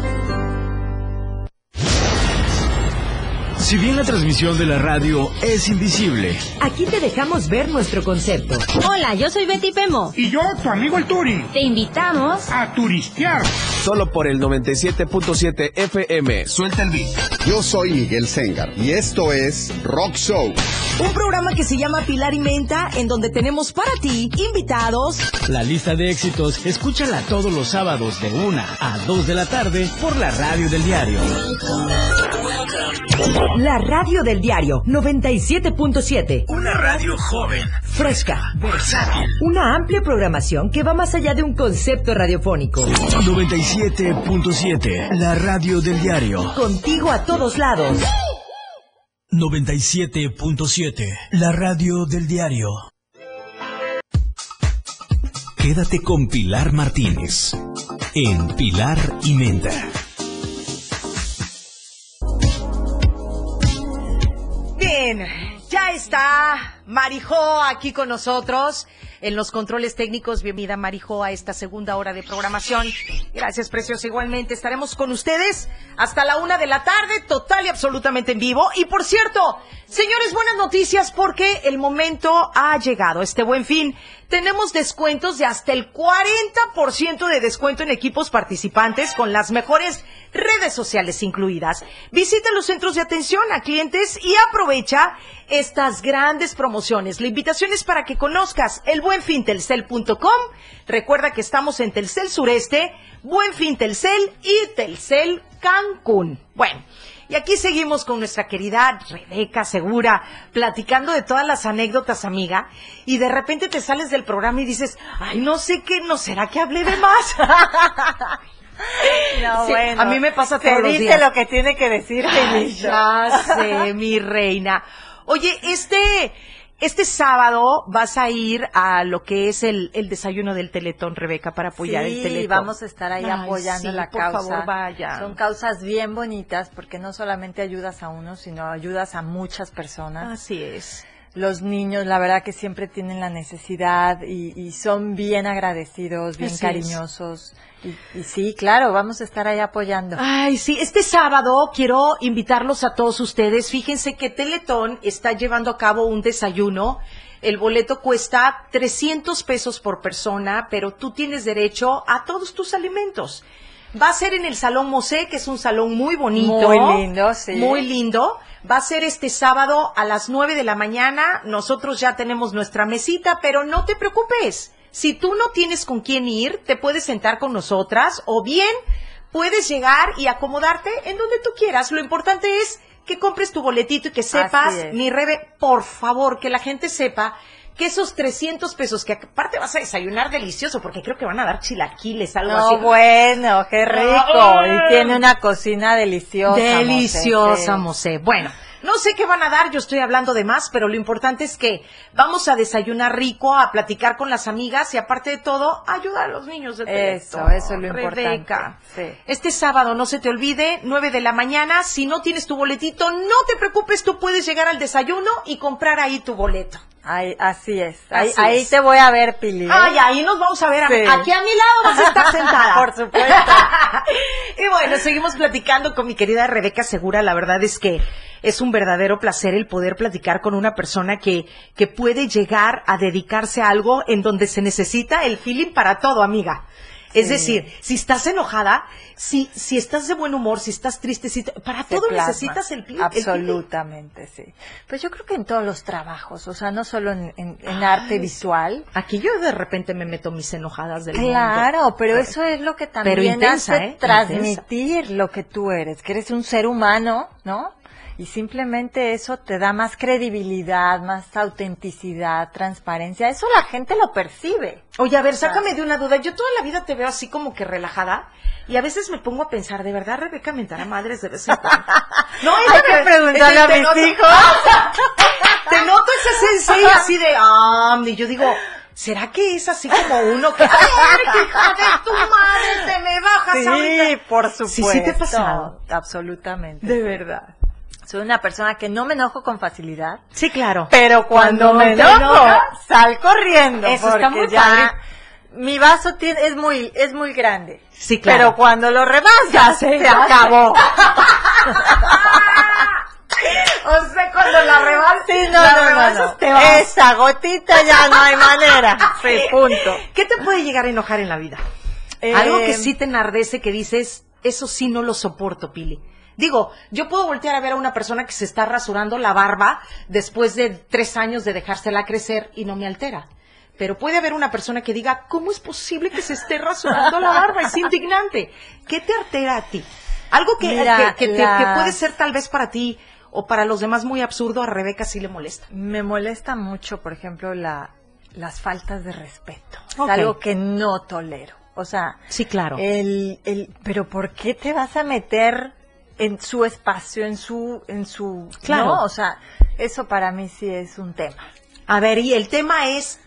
Si bien la transmisión de la radio es invisible, Aquí te dejamos ver nuestro concepto. Hola, yo soy Betty Pemo. Y yo, tu amigo el Turi. Te invitamos a turistear. Solo por el 97.7 FM. Suelta el beat. Yo soy Miguel Sengar y esto es Rock Show. Un programa que se llama Pilar y Menta, en donde tenemos para ti invitados. La lista de éxitos, escúchala todos los sábados de 1 a 2 de la tarde por la radio del diario. La radio del diario 97.7. Una radio joven, Fresca. versátil. Una amplia programación que va más allá de un concepto radiofónico. 97.7. La Radio del Diario. Contigo a todos lados. 97.7. La Radio del Diario. Quédate con Pilar Martínez en Pilar y Menta. Bien, ya está Marijó aquí con nosotros en los controles técnicos. Bienvenida Marijó a esta segunda hora de programación. Gracias, precios. Igualmente estaremos con ustedes hasta la una de la tarde, total y absolutamente en vivo. Y por cierto, señores, buenas noticias porque el momento ha llegado. Este buen fin. Tenemos descuentos de hasta el 40% de descuento en equipos participantes con las mejores redes sociales incluidas. Visita los centros de atención a clientes y aprovecha estas grandes promociones. La invitación es para que conozcas el buenfintelcel.com. Recuerda que estamos en Telcel Sureste, Buenfin Telcel y Telcel Cancún. Bueno. Y aquí seguimos con nuestra querida Rebeca Segura, platicando de todas las anécdotas, amiga, y de repente te sales del programa y dices, ay, no sé qué, no será que hablé de más. No, Sí, bueno. a mí me pasa todos los dice días. lo que tiene que decir, Ay, ya sé, mi reina. Oye, este, este sábado vas a ir a lo que es el, el desayuno del Teletón, Rebeca, para apoyar sí, el Teletón. vamos a estar ahí Ay, apoyando sí, la por causa. favor, vaya. Son causas bien bonitas porque no solamente ayudas a uno, sino ayudas a muchas personas. Así es. Los niños, la verdad que siempre tienen la necesidad y, y son bien agradecidos, bien Así cariñosos. Y, y sí, claro, vamos a estar ahí apoyando. Ay, sí, este sábado quiero invitarlos a todos ustedes. Fíjense que Teletón está llevando a cabo un desayuno. El boleto cuesta 300 pesos por persona, pero tú tienes derecho a todos tus alimentos. Va a ser en el Salón Mosé, que es un salón muy bonito. Muy lindo, sí. Muy lindo. Va a ser este sábado a las 9 de la mañana. Nosotros ya tenemos nuestra mesita, pero no te preocupes. Si tú no tienes con quién ir, te puedes sentar con nosotras o bien puedes llegar y acomodarte en donde tú quieras. Lo importante es que compres tu boletito y que sepas, mi Rebe, por favor, que la gente sepa que esos 300 pesos, que aparte vas a desayunar delicioso, porque creo que van a dar chilaquiles, algo No, así. bueno, qué rico. Y tiene una cocina deliciosa. Deliciosa, Mosé. Bueno, no sé qué van a dar, yo estoy hablando de más, pero lo importante es que vamos a desayunar rico, a platicar con las amigas y aparte de todo, ayudar a los niños de Eso, eso es lo importante. Rebeca. Sí. Este sábado, no se te olvide, 9 de la mañana, si no tienes tu boletito, no te preocupes, tú puedes llegar al desayuno y comprar ahí tu boleto. Ahí, así es. Ahí, Así ahí es. te voy a ver, Pili. ¿eh? Ay, ahí nos vamos a ver. Sí. Aquí a mi lado vas a estar sentada. Por supuesto. y bueno, seguimos platicando con mi querida Rebeca Segura. La verdad es que es un verdadero placer el poder platicar con una persona que, que puede llegar a dedicarse a algo en donde se necesita el feeling para todo, amiga. Es decir, si estás enojada, si, si estás de buen humor, si estás triste, si para Se todo plasma. necesitas el, pli- el. Absolutamente, sí. Pues yo creo que en todos los trabajos, o sea, no solo en, en- en arte visual. Aquí yo de repente me meto mis enojadas del mundo. Claro, pero eso es lo que también Pero intensa, hace ¿eh? transmitir lo que tú eres, que eres un ser humano, ¿no? Y simplemente eso te da más credibilidad, más autenticidad, transparencia. Eso la gente lo percibe. Oye, a ver, sácame de una duda. Yo toda la vida te veo así como que relajada y a veces me pongo a pensar, ¿de verdad Rebeca mentará madres de vez en cuando? No, Hay que preguntarle a mis hijos. Te noto ese sensei así de, ah, y yo digo, ¿será que es así como uno que, ¡ay, hija de tu madre, te me bajas Sí, ahorita"? por supuesto. Sí, sí te ha pasado. Absolutamente. De verdad. Soy una persona que no me enojo con facilidad. Sí, claro. Pero cuando, Cuando me enojo, sal corriendo. Eso está muy ya padre. mi vaso tiene, es muy, es muy grande. Sí, claro. Pero cuando lo rebasas, Ya se acabó. O sea, cuando la rebasas, Sí, no, la no, no, no. te vas. Esa gotita ya no hay manera. Sí, punto. ¿Qué te puede llegar a enojar en la vida? Eh, Algo que sí te enardece, que dices, eso sí no lo soporto, Pili. Digo, yo puedo voltear a ver a una persona que se está rasurando la barba después de tres años de dejársela crecer y no me altera. Pero puede haber una persona que diga, ¿cómo es posible que se esté rasurando la barba? Es indignante. ¿Qué te altera a ti? Algo que, Mira, que, que te- la- que puede ser tal vez para ti o para los demás muy absurdo, a Rebeca sí le molesta. Me molesta mucho, por ejemplo, la, las faltas de respeto. Es algo que no tolero. O sea, Sí, claro. el, el, pero ¿por qué te vas a meter en su espacio, en su, en su, Claro. ¿no? O sea, eso para mí sí es un tema. A ver, y el tema es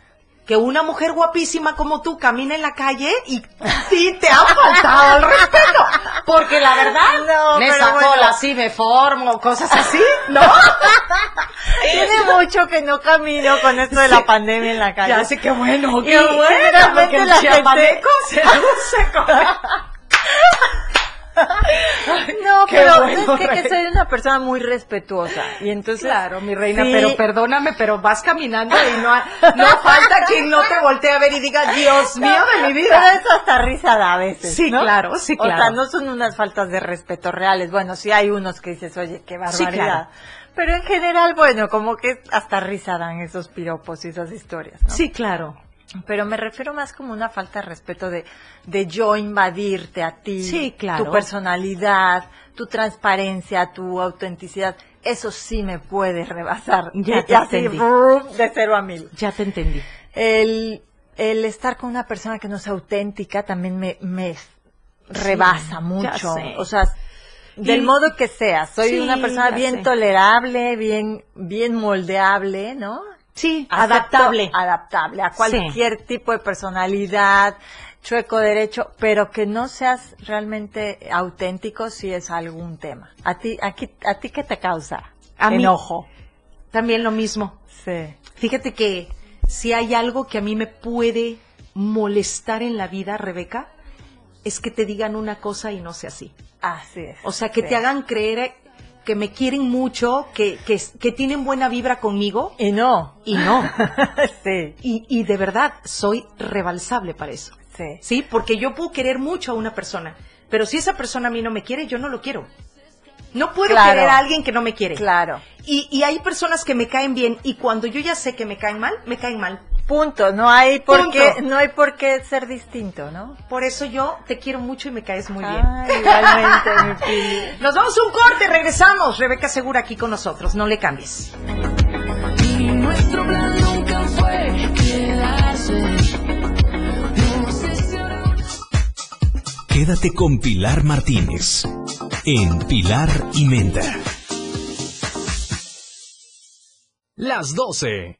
que una mujer guapísima como tú camina en la calle y sí te ha faltado el respeto. Porque la verdad, No, me pero saco bueno. la así, me formo, cosas así, ¿no? Tiene mucho que no camino con esto de la pandemia en la calle. Ya sé qué bueno, Y qué bueno. generalmente porque el la gente- se luce con- No, Qué pero bueno, es que, soy una persona muy respetuosa. Y entonces. Claro, mi reina, Sí. pero perdóname, pero vas caminando y no, no falta quien no te voltee a ver y diga, Dios mío de mi Pero vida. eso hasta risa da a veces. Sí, ¿no? claro, sí, O sea, claro. no son unas faltas de respeto reales. Bueno, sí hay unos que dices, oye, qué Sí, barbaridad. claro. Pero en general, bueno, como que hasta risa dan esos piropos y esas historias, ¿no? Sí, claro. Pero me refiero más como una falta de respeto de, de yo invadirte a ti. Sí, claro. Tu personalidad, tu transparencia, tu autenticidad. Eso sí me puede rebasar. Ya Y te así, entendí. de cero a mil. Ya te entendí. El, el estar con una persona que no sea auténtica también me, me, rebasa mucho. O sea, del Y- modo que sea. Soy Sí, una persona bien sé. tolerable, bien, bien moldeable, ¿no? Sí, Acepto- adaptable. Adaptable a cualquier tipo de personalidad, chueco derecho, pero que no seas realmente auténtico si es algún tema. ¿A ti, a, qui- a ti qué te causa? A mí- Enojo. También lo mismo. Sí. Fíjate que si hay algo que a mí me puede molestar en la vida, Rebeca, es que te digan una cosa y no sea así. Así es. O sea, que Sí. te hagan creer que me quieren mucho, que, que, que tienen buena vibra conmigo. Y no. Y no. sí. Y, y de verdad, soy rebalsable para eso. Sí. Sí, porque yo puedo querer mucho a una persona, pero si esa persona a mí no me quiere, yo no lo quiero. No puedo Claro. querer a alguien que no me quiere. Claro. Y, y hay personas que me caen bien y cuando yo ya sé que me caen mal, me caen mal. Punto. No hay por Punto. qué, no hay por qué ser distinto, ¿no? Por eso yo te quiero mucho y me caes muy bien. Ay, igualmente, mi Pili. Nos vamos a un corte, regresamos. Rebeca Segura aquí con nosotros, no le cambies. Nuestro plan nunca fue quedarse. No sé si ahora Quédate con Pilar Martínez en Pilar y Menta. Las 12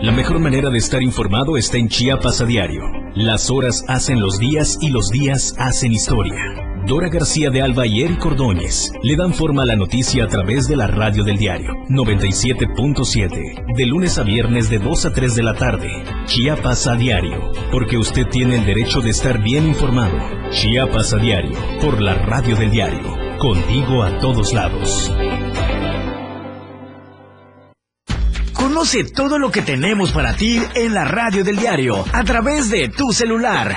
La mejor manera de estar informado está en Chiapas a diario. Las horas hacen los días y los días hacen historia. Dora García de Alba y Eric Ordóñez le dan forma a la noticia a través de la radio del diario 97.7, de lunes a viernes de 2 a 3 de la tarde. Chiapas a diario, porque usted tiene el derecho de estar bien informado. Chiapas a diario, por la radio del diario, contigo a todos lados. Conoce todo lo que tenemos para ti en la radio del diario a través de tu celular.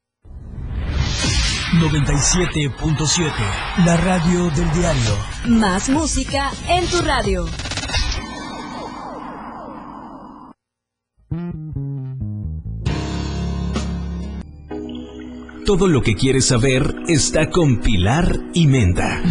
97.7, la radio del diario. Más música en tu radio. Todo lo que quieres saber está con Pilar y Menta.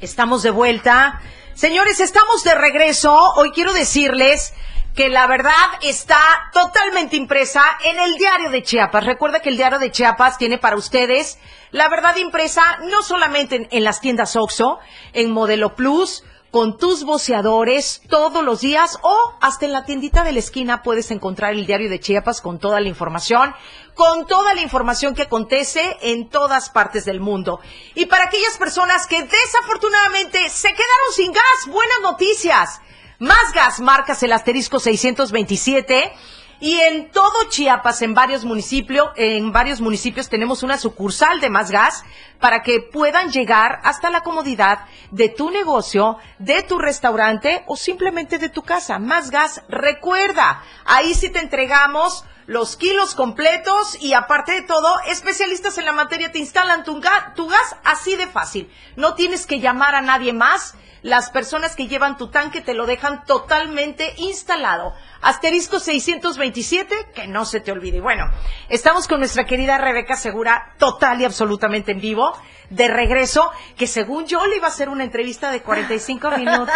Estamos de vuelta. Señores, estamos de regreso. Hoy quiero decirles que la verdad está totalmente impresa en el diario de Chiapas. Recuerda que el diario de Chiapas tiene para ustedes la verdad impresa no solamente en, las tiendas OXO, en Modelo Plus, con tus voceadores todos los días o hasta en la tiendita de la esquina puedes encontrar el diario de Chiapas con toda la información, con toda la información que acontece en todas partes del mundo. Y para aquellas personas que desafortunadamente se quedaron sin gas, buenas noticias. Más gas, marcas el asterisco 627 Y en todo Chiapas, en varios municipios, en varios municipios tenemos una sucursal de Más Gas para que puedan llegar hasta la comodidad de tu negocio, de tu restaurante o simplemente de tu casa. Más Gas, recuerda, ahí sí te entregamos los kilos completos y aparte de todo, especialistas en la materia te instalan tu, ga- tu gas así de fácil. No tienes que llamar a nadie más. Las personas que llevan tu tanque te lo dejan totalmente instalado. Asterisco 627, que no se te olvide. Bueno, estamos con nuestra querida Rebeca Segura, total y absolutamente en vivo, de regreso, que según yo le iba a hacer una entrevista de 45 minutos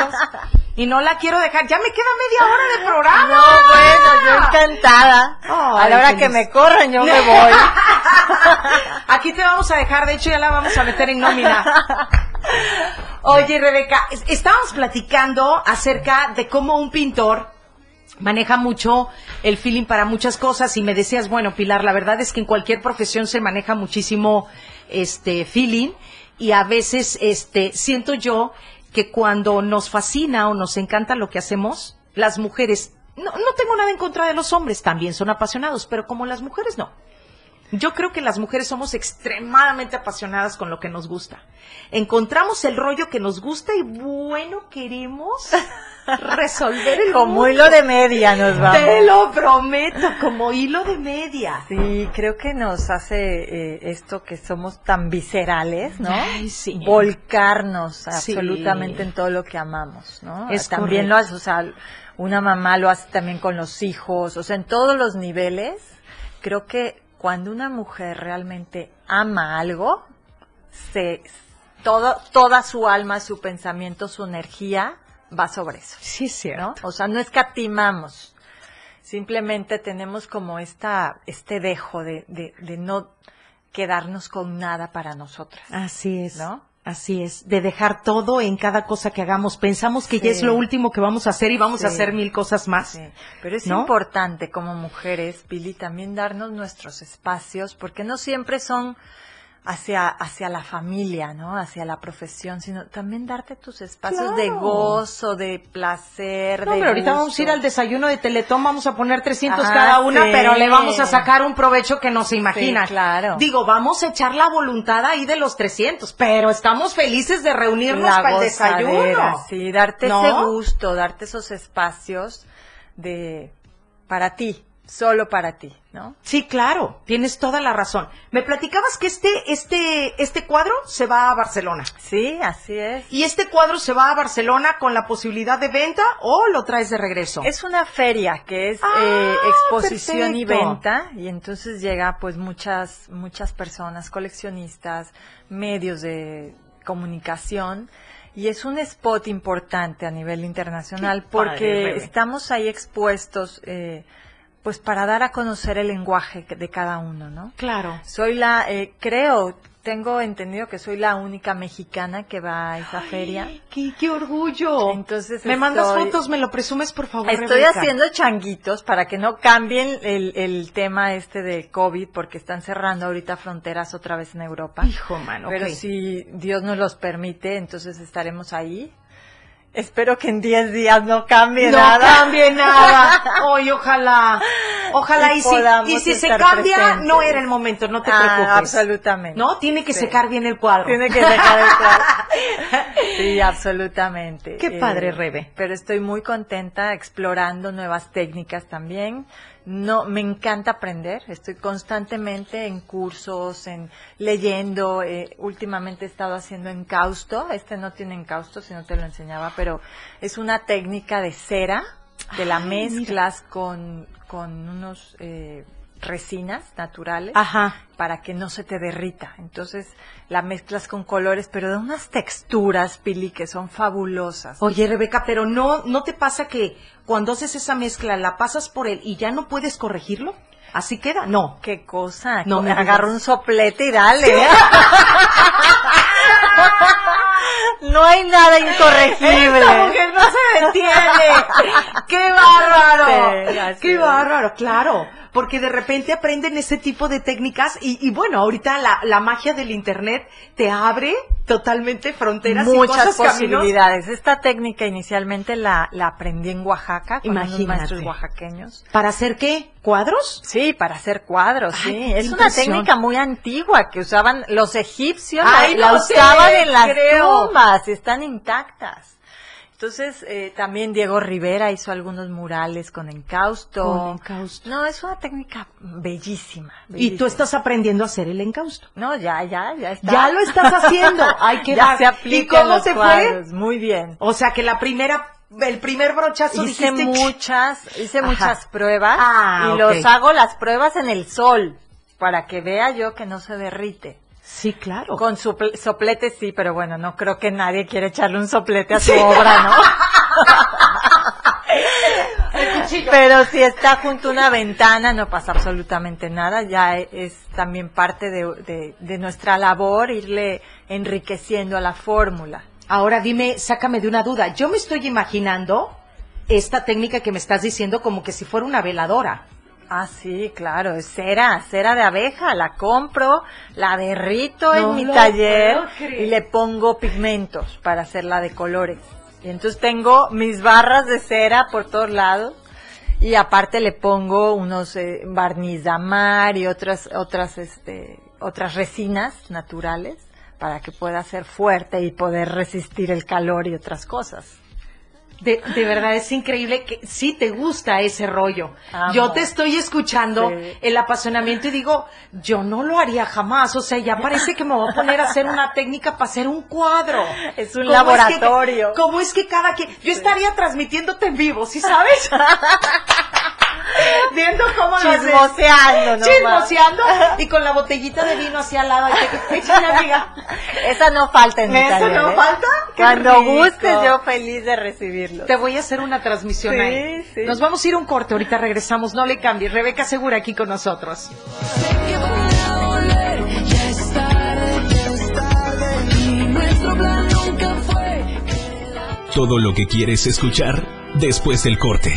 y no la quiero dejar. Ya me queda media hora de programa. No, bueno, yo encantada. a la hora que me corran, yo me voy. Aquí te vamos a dejar, de hecho ya la vamos a meter en nómina. Oye, Rebeca, es- estábamos platicando acerca de cómo un pintor maneja mucho el feeling para muchas cosas y me decías, bueno, Pilar, la verdad es que en cualquier profesión se maneja muchísimo este feeling y a veces este siento yo que cuando nos fascina o nos encanta lo que hacemos, las mujeres no, no tengo nada en contra de los hombres, también son apasionados, pero como las mujeres no. Yo creo que las mujeres somos extremadamente apasionadas con lo que nos gusta. Encontramos el rollo que nos gusta y bueno, queremos resolver el Como mundo. hilo de media nos vamos. Te lo prometo, como hilo de media. Sí, creo que nos hace eh, esto que somos tan viscerales, ¿no? Ay, sí. Volcarnos Sí. absolutamente en todo lo que amamos, ¿no? Es también correcto. lo hace, o sea, una mamá lo hace también con los hijos, o sea, en todos los niveles. Creo que cuando una mujer realmente ama algo, se todo, toda su alma, su pensamiento, su energía va sobre eso. Sí, es ¿no? O sea, no escatimamos. Simplemente tenemos como esta, este dejo de, de, de no quedarnos con nada para nosotras. Así es. ¿No? Así es, de dejar todo en cada cosa que hagamos. Pensamos que ya es lo último que vamos a hacer y vamos a hacer mil cosas más. Sí, pero es ¿no? importante como mujeres, Pili, también darnos nuestros espacios, porque no siempre son hacia, hacia la familia, ¿no? Hacia la profesión, sino también darte tus espacios de gozo, de placer, No, de pero ahorita vamos a ir al desayuno de Teletón, vamos a poner 300 Ajá, cada una, sí. pero le vamos a sacar un provecho que no se imagina. Sí, claro. Digo, vamos a echar la voluntad ahí de los 300, pero estamos felices de reunirnos La para el desayuno. Sí, darte ¿No? ese gusto, darte esos espacios de para ti, solo para ti, ¿no? Sí, claro, tienes toda la razón. Me platicabas que este, este, este cuadro se va a Barcelona. Sí, así es. ¿Y este cuadro se va a Barcelona con la posibilidad de venta o lo traes de regreso? Es una feria que es Ah, eh, exposición y venta y entonces llega pues muchas muchas personas, coleccionistas, medios de comunicación y es un spot importante a nivel internacional Qué porque padre, estamos ahí expuestos eh, pues para dar a conocer el lenguaje de cada uno, ¿no? Claro. Soy la, eh, creo, tengo entendido que soy la única mexicana que va a esa feria. ¡Qué, qué orgullo! Entonces me mandas fotos, me lo presumes, por favor, Estoy Rebeca? haciendo changuitos para que no cambien el, el tema este de COVID porque están cerrando ahorita fronteras otra vez en Europa. Hijo, mano, Pero si Dios nos los permite, entonces estaremos ahí. Espero que en 10 días no cambie no nada. cambie nada. Oye, ojalá. Ojalá. Y Y, si, y si se cambia, presentes. no era el momento, no te Ah, preocupes. absolutamente. No, tiene que Sí. secar bien el cuadro. Tiene que dejar el cuadro. Sí, absolutamente. Qué padre, Rebe. Pero estoy muy contenta explorando nuevas técnicas también. No, me encanta aprender. Estoy constantemente en cursos, en leyendo. eh, últimamente he estado haciendo encausto. Este no tiene encausto, si no te lo enseñaba, pero es una técnica de cera. Te la Ay, mezclas con, con unos eh, resinas naturales Ajá. para que no se te derrita. Entonces la mezclas con colores, pero de unas texturas, Pili, que son fabulosas. Oye, Rebeca, pero no, ¿no te pasa que cuando haces esa mezcla la pasas por él y ya no puedes corregirlo? ¿Así queda? No. Qué cosa. No me agarro un soplete y dale. ¿eh? no hay nada incorregible. Esta mujer no se detiene. ¡Qué bárbaro! Sí, ¡Qué bárbaro! Claro. Porque de repente aprenden ese tipo de técnicas y, y bueno, ahorita la, la magia del internet te abre totalmente fronteras y Muchas cosas, caminos. posibilidades. Esta técnica inicialmente la, la aprendí en Oaxaca con unos Imagínate. maestros oaxaqueños. ¿Para hacer qué? ¿Cuadros? Sí, para hacer cuadros, sí. Es una impresión. técnica muy antigua que usaban los egipcios, Ay, la, no usaban en las creo. tumbas, están intactas. Entonces, eh, también Diego Rivera hizo algunos murales con encausto. Con encausto. No, es una técnica bellísima. Y tú bellísima. estás aprendiendo a hacer el encausto. No, ya, ya, ya está. Ya lo estás haciendo. Ay, qué ya se aplica ¿Y cómo te fue? Muy bien. O sea que la primera, el primer brochazo Hice dijiste, muchas, hice Ajá. muchas pruebas Ah, y los hago las pruebas en el sol para que vea yo que no se derrite. Sí, claro. Con suple- soplete sí, pero bueno, no creo que nadie quiera echarle un soplete a su obra, ¿no? Pero si está junto a una ventana no pasa absolutamente nada, ya es también parte de, de- de nuestra labor irle enriqueciendo a la fórmula. Ahora dime, sácame de una duda. Yo me estoy imaginando esta técnica que me estás diciendo como que si fuera una veladora. Ah, sí, claro, es cera, cera de abeja, la compro, la derrito No en mi taller y le pongo pigmentos para hacerla de colores. Y entonces tengo mis barras de cera por todos lados y aparte le pongo unos eh, barniz de amar y otras otras este otras resinas naturales para que pueda ser fuerte y poder resistir el calor y otras cosas. De, de verdad es increíble que sí te gusta ese rollo. Amo. Yo te estoy escuchando Sí. el apasionamiento y digo, yo no lo haría jamás. O sea, ya parece que me voy a poner a hacer una técnica para hacer un cuadro. Es un ¿Cómo laboratorio. que- ¿Cómo es que cada quien... Yo estaría transmitiéndote en vivo, ¿sí sabes? Viendo cómo. Chismoseando, nomás. Chismoseando y con la botellita de vino hacia al lado. Qué- amiga. Esa no falta en mi ¿Esa taller, no ¿eh? falta? Qué Cuando rico. gustes, yo feliz de recibirlo. Te voy a hacer una transmisión Sí, ahí. sí. Nos vamos a ir a un corte, ahorita regresamos, no le cambies. Rebeca Segura aquí con nosotros. que van a volver. Ya es tarde, ya es tarde. Y nuestro plan nunca fue. Todo lo que quieres escuchar después del corte.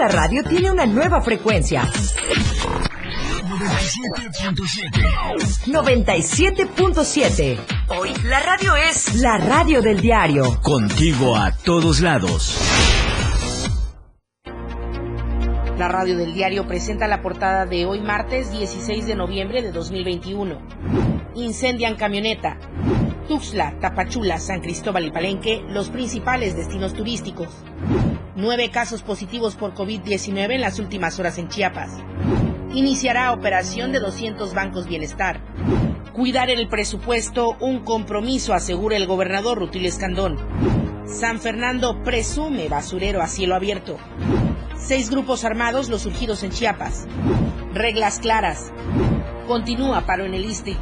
La radio tiene una nueva frecuencia. 97.7. Hoy la radio es la radio del diario. Contigo a todos lados. La radio del diario presenta la portada de hoy martes 16 de noviembre de 2021. Incendian camioneta. Tuxtla, Tapachula, San Cristóbal y Palenque, los principales destinos turísticos. Nueve casos positivos por COVID-19 en las últimas horas en Chiapas. Iniciará operación de 200 bancos bienestar. Cuidar el presupuesto, un compromiso, asegura el gobernador Rutil Escandón. San Fernando presume basurero a cielo abierto. Seis grupos armados los surgidos en Chiapas. Reglas claras. Continúa paro en el ISTE.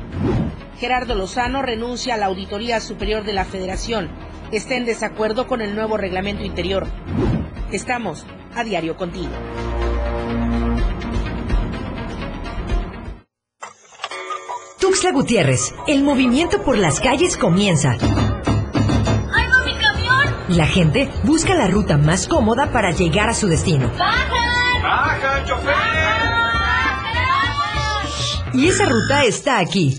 Gerardo Lozano renuncia a la Auditoría Superior de la Federación. Está en desacuerdo con el nuevo reglamento interior. Estamos a diario contigo. Tuxtla Gutiérrez, el movimiento por las calles comienza. ¡Ay, va mi camión! Y la gente busca la ruta más cómoda para llegar a su destino. ¡Bajan! ¡Baja, chofer! Y esa ruta está aquí.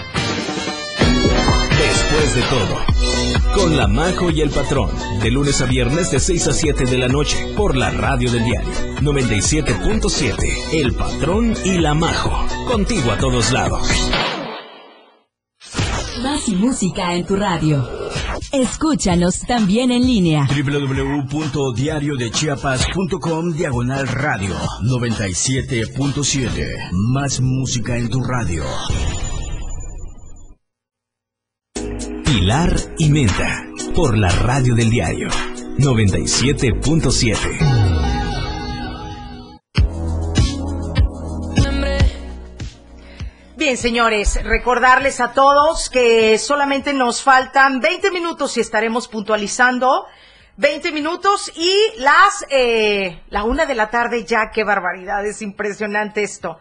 De todo, con La Majo y el Patrón, de lunes a viernes de 6 a 7 de la noche, por la radio del diario 97.7, El Patrón y La Majo, contigo a todos lados. Más música en tu radio. Escúchanos también en línea. www.diariodechiapas.com Diagonal Radio 97.7 Más música en tu radio. Pilar y Menta, por la radio del diario 97.7. Bien, señores, recordarles a todos que solamente nos faltan 20 minutos y estaremos puntualizando 20 minutos y las eh, la una de la tarde ya, qué barbaridad, es impresionante esto.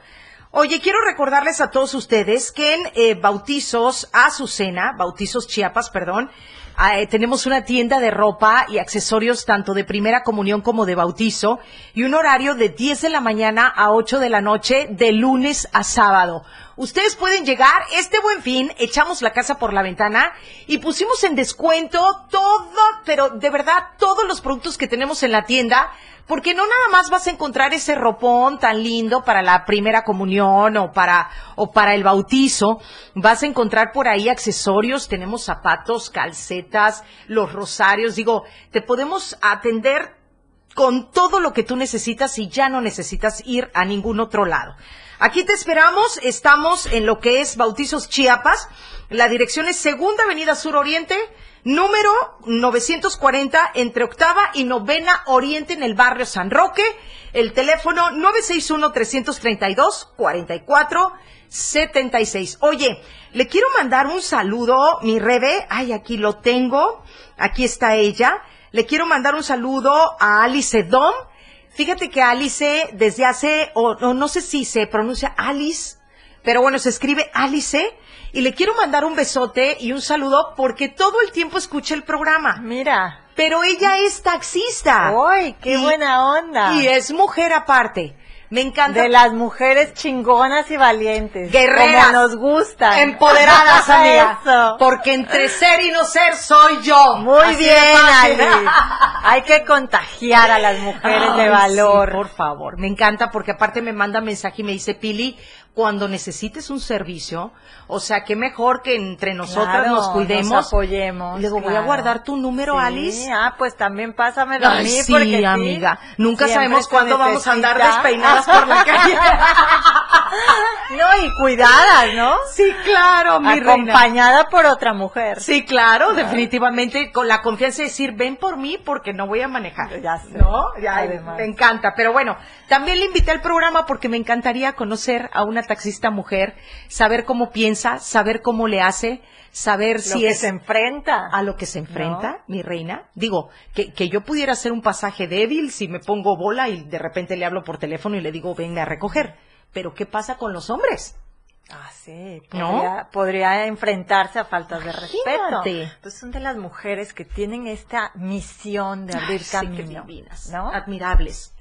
Oye, quiero recordarles a todos ustedes que en eh, Bautizos Azucena, Bautizos Chiapas, perdón, eh, tenemos una tienda de ropa y accesorios tanto de primera comunión como de bautizo y un horario de 10 de la mañana a 8 de la noche de lunes a sábado. Ustedes pueden llegar, este buen fin, echamos la casa por la ventana y pusimos en descuento todo, pero de verdad todos los productos que tenemos en la tienda, porque no nada más vas a encontrar ese ropón tan lindo para la primera comunión o para, o para el bautizo, vas a encontrar por ahí accesorios, tenemos zapatos, calcetas, los rosarios, digo, te podemos atender con todo lo que tú necesitas y ya no necesitas ir a ningún otro lado. Aquí te esperamos, estamos en lo que es Bautizos Chiapas, la dirección es Segunda Avenida Sur Oriente, número 940 entre Octava y Novena Oriente en el barrio San Roque, el teléfono 961-332-4476. Oye, le quiero mandar un saludo, mi Rebe, ay, aquí lo tengo, aquí está ella, le quiero mandar un saludo a Alice Dom, Fíjate que Alice desde hace, o, o no sé si se pronuncia Alice, pero bueno, se escribe Alice, y le quiero mandar un besote y un saludo porque todo el tiempo escucha el programa. Mira. Pero ella es taxista. ¡Uy, qué Y- buena onda! Y es mujer aparte. Me encanta. De las mujeres chingonas y valientes. Guerreras. Como nos gustan. Empoderadas, amiga. Eso. Porque entre ser y no ser soy yo. Muy Así bien. Ali. Hay que contagiar a las mujeres de valor. sí, por favor, me encanta porque aparte me manda mensaje y me dice, Pili, cuando necesites un servicio, o sea, qué mejor que entre nosotras Claro, nos cuidemos. Nos apoyemos. Luego voy a guardar tu número, Sí, Alice. Ah, pues también pásamelo a Ay, mí. sí, porque sí, amiga. Nunca sabemos cuándo vamos a andar despeinadas por la calle. no, y cuidadas, ¿no? Sí, claro, mi reina. Acompañada por otra mujer. Sí, claro, definitivamente con la confianza de decir, ven por mí porque no voy a manejar. Ya sé. ¿No? Ya, Además. me encanta. Pero bueno, también le invité al programa porque me encantaría conocer a una taxista mujer, saber cómo piensa, saber cómo le hace, saber Lo si que es se enfrenta. a lo que se enfrenta, mi reina. Digo, que, que yo pudiera hacer un pasaje débil si me pongo bola y de repente le hablo por teléfono y le digo, venga a recoger. Pero ¿qué pasa con los hombres? Ah, sí. ¿No? Podría, podría enfrentarse a faltas de respeto. Imagínate. Pues son de las mujeres que tienen esta misión de abrir Ay, sí, qué camino. divinas, ¿no? admirables.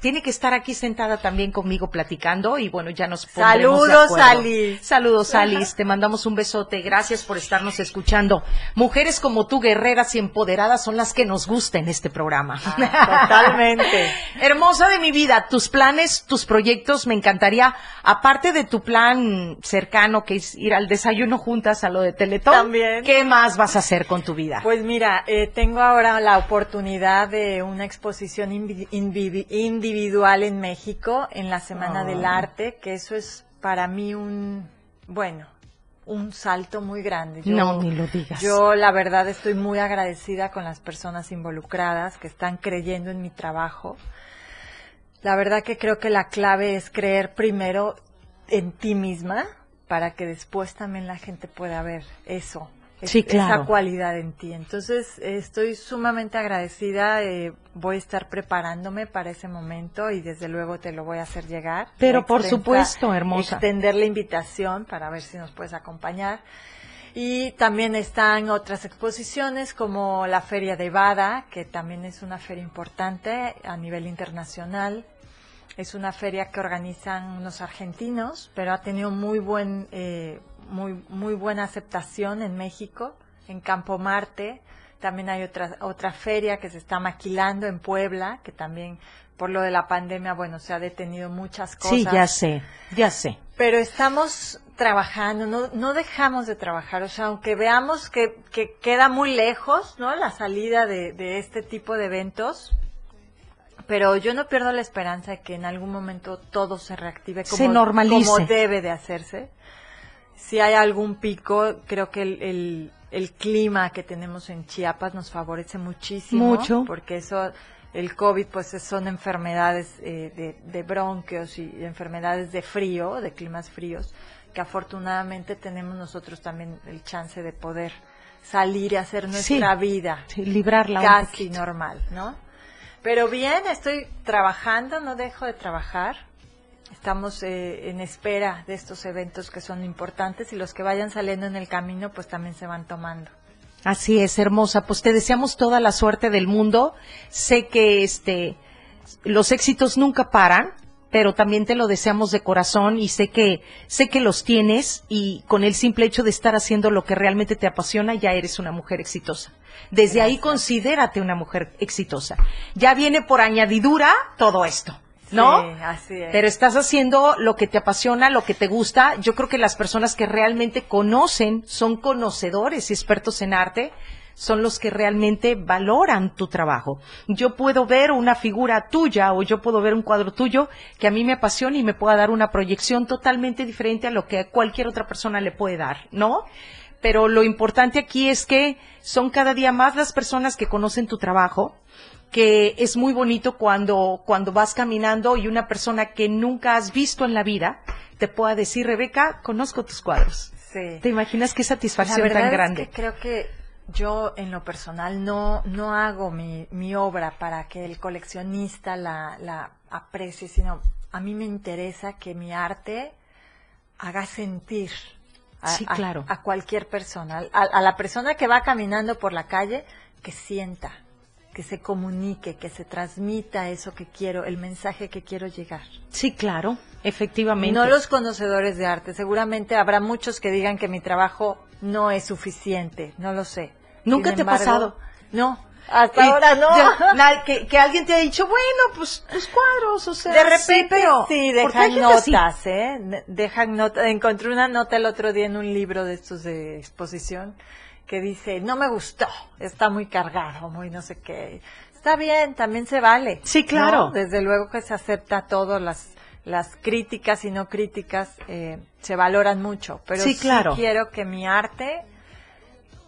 Tiene que estar aquí sentada también conmigo platicando y bueno, ya nos pondremos de Saludos, acuerdo. Alice. Saludos, Alice. Te mandamos un besote. Gracias por estarnos escuchando. Mujeres como tú, guerreras y empoderadas, son las que nos gusta en este programa. Totalmente. Hermosa de mi vida, tus planes, tus proyectos, me encantaría, aparte de tu plan cercano, que es ir al desayuno juntas a lo de Teletón, También. ¿qué más vas a hacer con tu vida? Pues mira, eh, tengo ahora la oportunidad de una exposición invi- invi- individual en México en la Semana del Arte, que eso es para mí un, bueno, un salto muy grande. Yo- no, ni lo digas. Yo la verdad estoy muy agradecida con las personas involucradas que están creyendo en mi trabajo. La verdad que creo que la clave es creer primero en ti misma para que después también la gente pueda ver eso es- Sí, claro. esa cualidad en ti. Entonces, estoy sumamente agradecida. eh, voy a estar preparándome para ese momento y desde luego te lo voy a hacer llegar. Pero por supuesto, hermosa. Extender la invitación para ver si nos puedes acompañar. Y también están otras exposiciones como la Feria de Bada, que también es una feria importante a nivel internacional. Es una feria que organizan unos argentinos, pero ha tenido muy buen, eh, muy, muy buena aceptación en México, en Campo Marte. También hay otra, otra feria que se está maquilando en Puebla, que también por lo de la pandemia, bueno, se ha detenido muchas cosas. Sí, ya sé, ya sé. Pero estamos trabajando, no, no dejamos de trabajar, o sea, aunque veamos que, que queda muy lejos, ¿no? La salida de, de este tipo de eventos, pero yo no pierdo la esperanza de que en algún momento todo se reactive como, Se normalice. como debe de hacerse. Si hay algún pico, creo que el, el, el clima que tenemos en Chiapas nos favorece muchísimo. Mucho. Porque eso, el COVID, pues son enfermedades eh, de, de bronquios y enfermedades de frío, de climas fríos, que afortunadamente tenemos nosotros también el chance de poder salir y hacer nuestra Sí. vida Sí, librarla casi normal, ¿no? Pero bien, estoy trabajando, no dejo de trabajar. Estamos eh, en espera de estos eventos que son importantes y los que vayan saliendo en el camino, pues también se van tomando. Así es, hermosa. Pues te deseamos toda la suerte del mundo. Sé que este los éxitos nunca paran, pero también te lo deseamos de corazón y sé que sé que los tienes y con el simple hecho de estar haciendo lo que realmente te apasiona ya eres una mujer exitosa. Desde ahí considérate una mujer exitosa. Ya viene por añadidura todo esto. ¿No? Sí, así es. Pero estás haciendo lo que te apasiona, lo que te gusta. Yo creo que las personas que realmente conocen, son conocedores y expertos en arte, son los que realmente valoran tu trabajo. Yo puedo ver una figura tuya o yo puedo ver un cuadro tuyo que a mí me apasiona y me pueda dar una proyección totalmente diferente a lo que cualquier otra persona le puede dar, ¿no? Pero lo importante aquí es que son cada día más las personas que conocen tu trabajo, que es muy bonito cuando, cuando vas caminando y una persona que nunca has visto en la vida te pueda decir, Rebeca, conozco tus cuadros. Sí. ¿Te imaginas qué satisfacción La verdad tan es grande? que creo que yo en lo personal no, no hago mi, mi obra para que el coleccionista la, la aprecie, sino a mí me interesa que mi arte haga sentir a, Sí, a- claro. a cualquier persona, a, a la persona que va caminando por la calle, que sienta, que se comunique, que se transmita eso que quiero, el mensaje que quiero llegar. Sí, claro, efectivamente. No los conocedores de arte. Seguramente habrá muchos que digan que mi trabajo no es suficiente. No lo sé. ¿Nunca Sin te ha embargo, pasado? No. Hasta Y ahora no. ya, na- que, que alguien te ha dicho, bueno, pues tus cuadros, o sea, de sí, repente pero sí, porque hay dejan así. notas, ¿eh? Dejan notas. Encontré una nota el otro día en un libro de estos de exposición que dice, no me gustó, está muy cargado, muy no sé qué. Está bien, también se vale. Sí, claro. ¿no? Desde luego que se acepta todo, las, las críticas y no críticas eh, se valoran mucho, pero Sí, claro. quiero que mi arte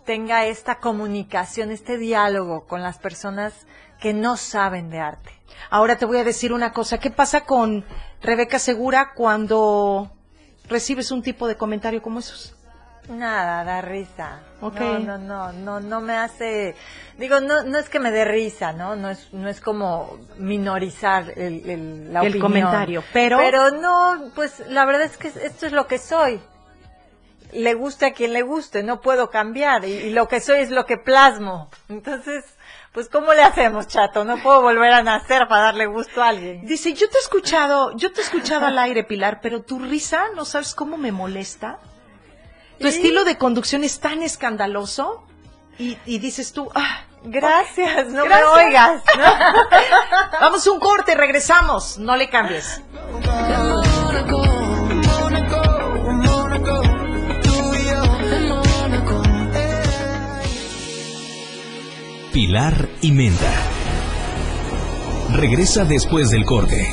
tenga esta comunicación, este diálogo con las personas que no saben de arte. Ahora te voy a decir una cosa. ¿Qué pasa con Rebeca Segura cuando recibes un tipo de comentario como esos? Nada, da risa. No, no, no, no, no me hace, digo, no, no es que me dé risa, ¿no? No es, no es como minorizar el, el, la El opinión. comentario, pero- Pero no, pues la verdad es que esto es lo que soy. Le guste a quien le guste, no puedo cambiar y, y lo que soy es lo que plasmo. Entonces, pues ¿cómo le hacemos, chato? No puedo volver a nacer para darle gusto a alguien. Dice, yo te he escuchado, yo te he escuchado al aire, Pilar, pero tu risa, ¿no sabes cómo me molesta? Tu ¿Sí? estilo de conducción es tan escandaloso y, y dices tú, ah, Gracias, no Gracias. me oigas. ¿no? Vamos a un corte, regresamos, no le cambies. Pilar y Menda. Regresa después del corte.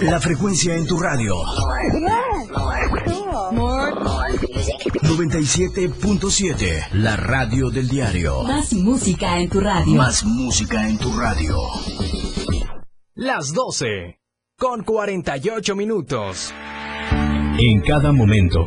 La frecuencia en tu radio. 97.7. La radio del diario. Más música en tu radio. Más música en tu radio. Las 12. con 48 minutos. En cada momento,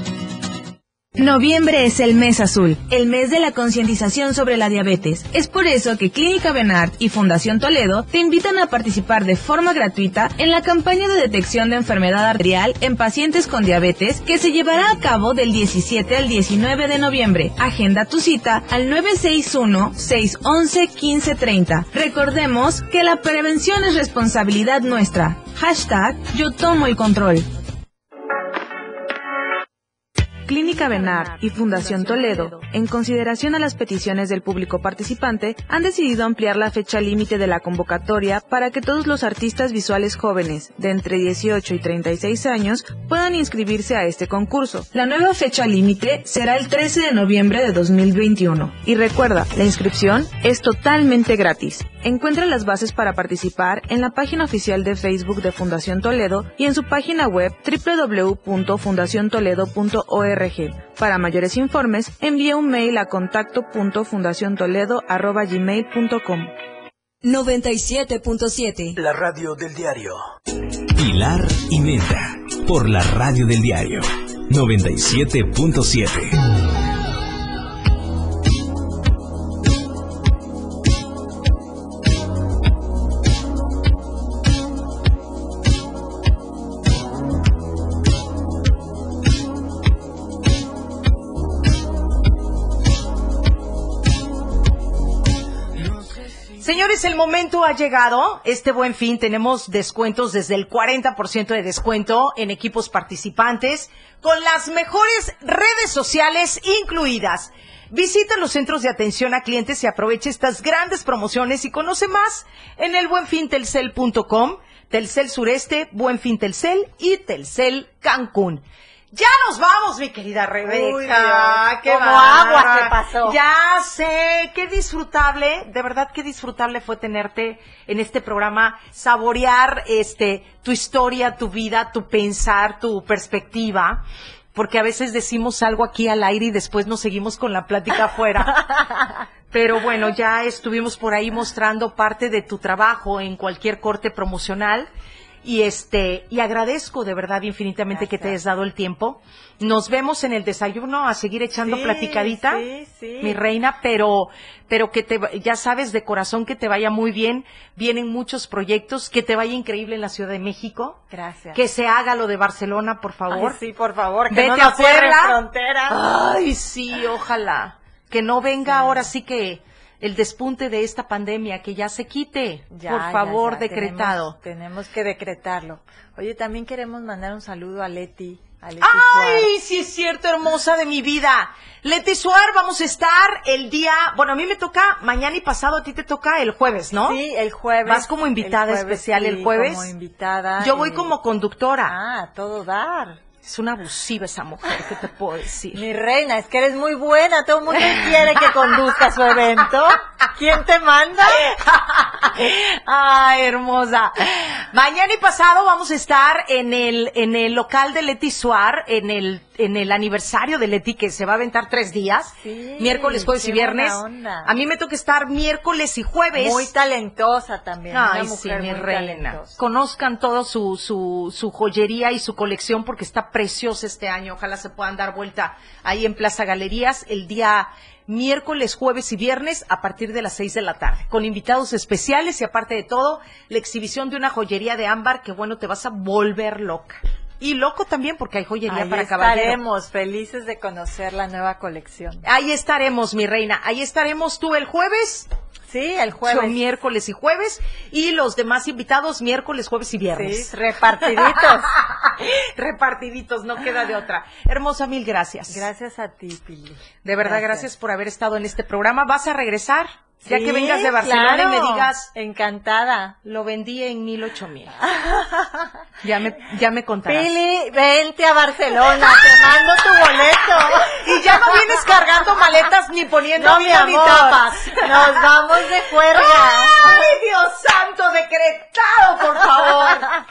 Noviembre es el mes azul, el mes de la concientización sobre la diabetes. Es por eso que Clínica Benart y Fundación Toledo te invitan a participar de forma gratuita en la campaña de detección de enfermedad arterial en pacientes con diabetes que se llevará a cabo del 17 al 19 de noviembre. Agenda tu cita al 961-611-1530. Recordemos que la prevención es responsabilidad nuestra. Hashtag yo tomo el control. Clínica Benar y Fundación Toledo, en consideración a las peticiones del público participante, han decidido ampliar la fecha límite de la convocatoria para que todos los artistas visuales jóvenes de entre 18 y 36 años puedan inscribirse a este concurso. La nueva fecha límite será el 13 de noviembre de 2021. Y recuerda, la inscripción es totalmente gratis. Encuentra las bases para participar en la página oficial de Facebook de Fundación Toledo y en su página web www.fundaciontoledo.org. Para mayores informes, envía un mail a contacto.fundaciontoledo.gmail.com 97.7 La radio del diario. Pilar y Menta, por la radio del diario 97.7. Señores, el momento ha llegado. Este buen fin tenemos descuentos desde el 40% de descuento en equipos participantes con las mejores redes sociales incluidas. Visita los centros de atención a clientes y aprovecha estas grandes promociones y conoce más en el buenfintelcel.com, Telcel Sureste, Buenfin Telcel y Telcel Cancún. Ya nos vamos, mi querida Rebeca. Uy, Dios, qué como agua se pasó. Ya sé, qué disfrutable, de verdad qué disfrutable fue tenerte en este programa, saborear este tu historia, tu vida, tu pensar, tu perspectiva. Porque a veces decimos algo aquí al aire y después nos seguimos con la plática afuera. Pero bueno, ya estuvimos por ahí mostrando parte de tu trabajo en cualquier corte promocional y este y agradezco de verdad infinitamente que te hayas dado el tiempo. Nos vemos en el desayuno a seguir echando Sí, platicadita, sí, sí. mi reina, pero pero que te ya sabes de corazón que te vaya muy bien. Vienen muchos proyectos, que te vaya increíble en la Ciudad de México. Gracias. Que se haga lo de Barcelona, por favor. Ay, sí, por favor, que Vete no a nos cierren Puebla. fronteras. Ay, sí, ojalá. Que no venga ahora sí que el despunte de esta pandemia, que ya se quite, Ya, por favor, ya, decretado. Tenemos, tenemos que decretarlo. Oye, también queremos mandar un saludo a Leti. A Leti Ay, sí es cierto, hermosa de mi vida. Leti Suar, vamos a estar el día, bueno, a mí me toca mañana y pasado, a ti te toca el jueves, ¿no? Sí, el jueves. Vas como invitada El jueves, especial el jueves. como invitada, Yo voy como conductora. Ah, todo dar. Es una abusiva esa mujer, ¿qué te puedo decir? Mi reina, es que eres muy buena. Todo el mundo quiere que conduzca su evento. ¿Quién te manda? Ay, hermosa. Mañana y pasado vamos a estar en el, en el local de Leti Suar, en el, en el aniversario de Leti, que se va a aventar tres días. Sí, miércoles, jueves y viernes. A mí me toca estar miércoles y jueves. Muy talentosa también. Ay, una sí, mujer muy reina. talentosa. Conozcan todo su, su, su joyería y su colección porque está preciosa este año. Ojalá se puedan dar vuelta ahí en Plaza Galerías el día miércoles, jueves y viernes a partir de las seis de la tarde. Con invitados especiales y aparte de todo, la exhibición de una joyería de ámbar que bueno, te vas a volver loca. Y loco también porque hay joyería Ahí para caballero. estaremos felices de conocer la nueva colección. Ahí estaremos, mi reina. Ahí estaremos tú el jueves. Sí, el jueves. Son miércoles y jueves. Y los demás invitados miércoles, jueves y viernes. Sí, repartiditos. Repartiditos, no queda de otra. Hermosa, mil gracias. Gracias a ti, Pili. De verdad, gracias. Gracias. por haber estado en este programa. ¿Vas a regresar? Ya Sí, que vengas de Barcelona y me digas, Encantada. lo vendí en mil, ocho mil. Ya me, ya me contarás. Pili, vente a Barcelona, te mando tu boleto. Y ya no vienes cargando maletas ni poniendo No, mi amor, tapas. nos vamos de juerga. ¡Ay, Dios santo, decretado, por favor!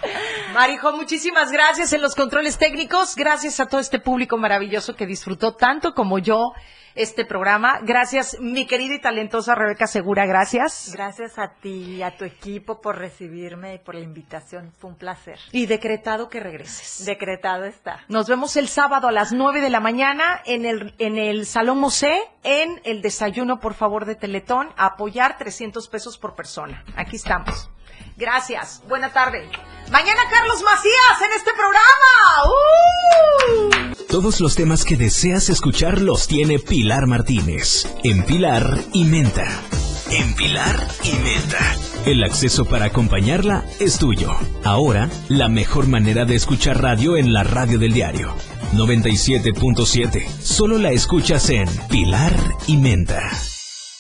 Marijo, muchísimas gracias en los controles técnicos. Gracias a todo este público maravilloso que disfrutó tanto como yo este programa. Gracias, mi querida y talentosa Rebeca Segura, gracias. Gracias a ti y a tu equipo por recibirme y por la invitación. Fue un placer. Y decretado que regreses. Decretado está. Nos vemos el sábado a las 9 de la mañana en el, en el Salón Mosé, en el desayuno, por favor, de Teletón, a apoyar 300 pesos por persona. Aquí estamos. Gracias. Buena tarde. Mañana Carlos Macías en este programa. ¡Uh! Todos los temas que deseas escuchar los tiene Pilar Martínez en Pilar y Menta. En Pilar y Menta. El acceso para acompañarla es tuyo. Ahora, la mejor manera de escuchar radio en la radio del diario. 97.7. Solo la escuchas en Pilar y Menta.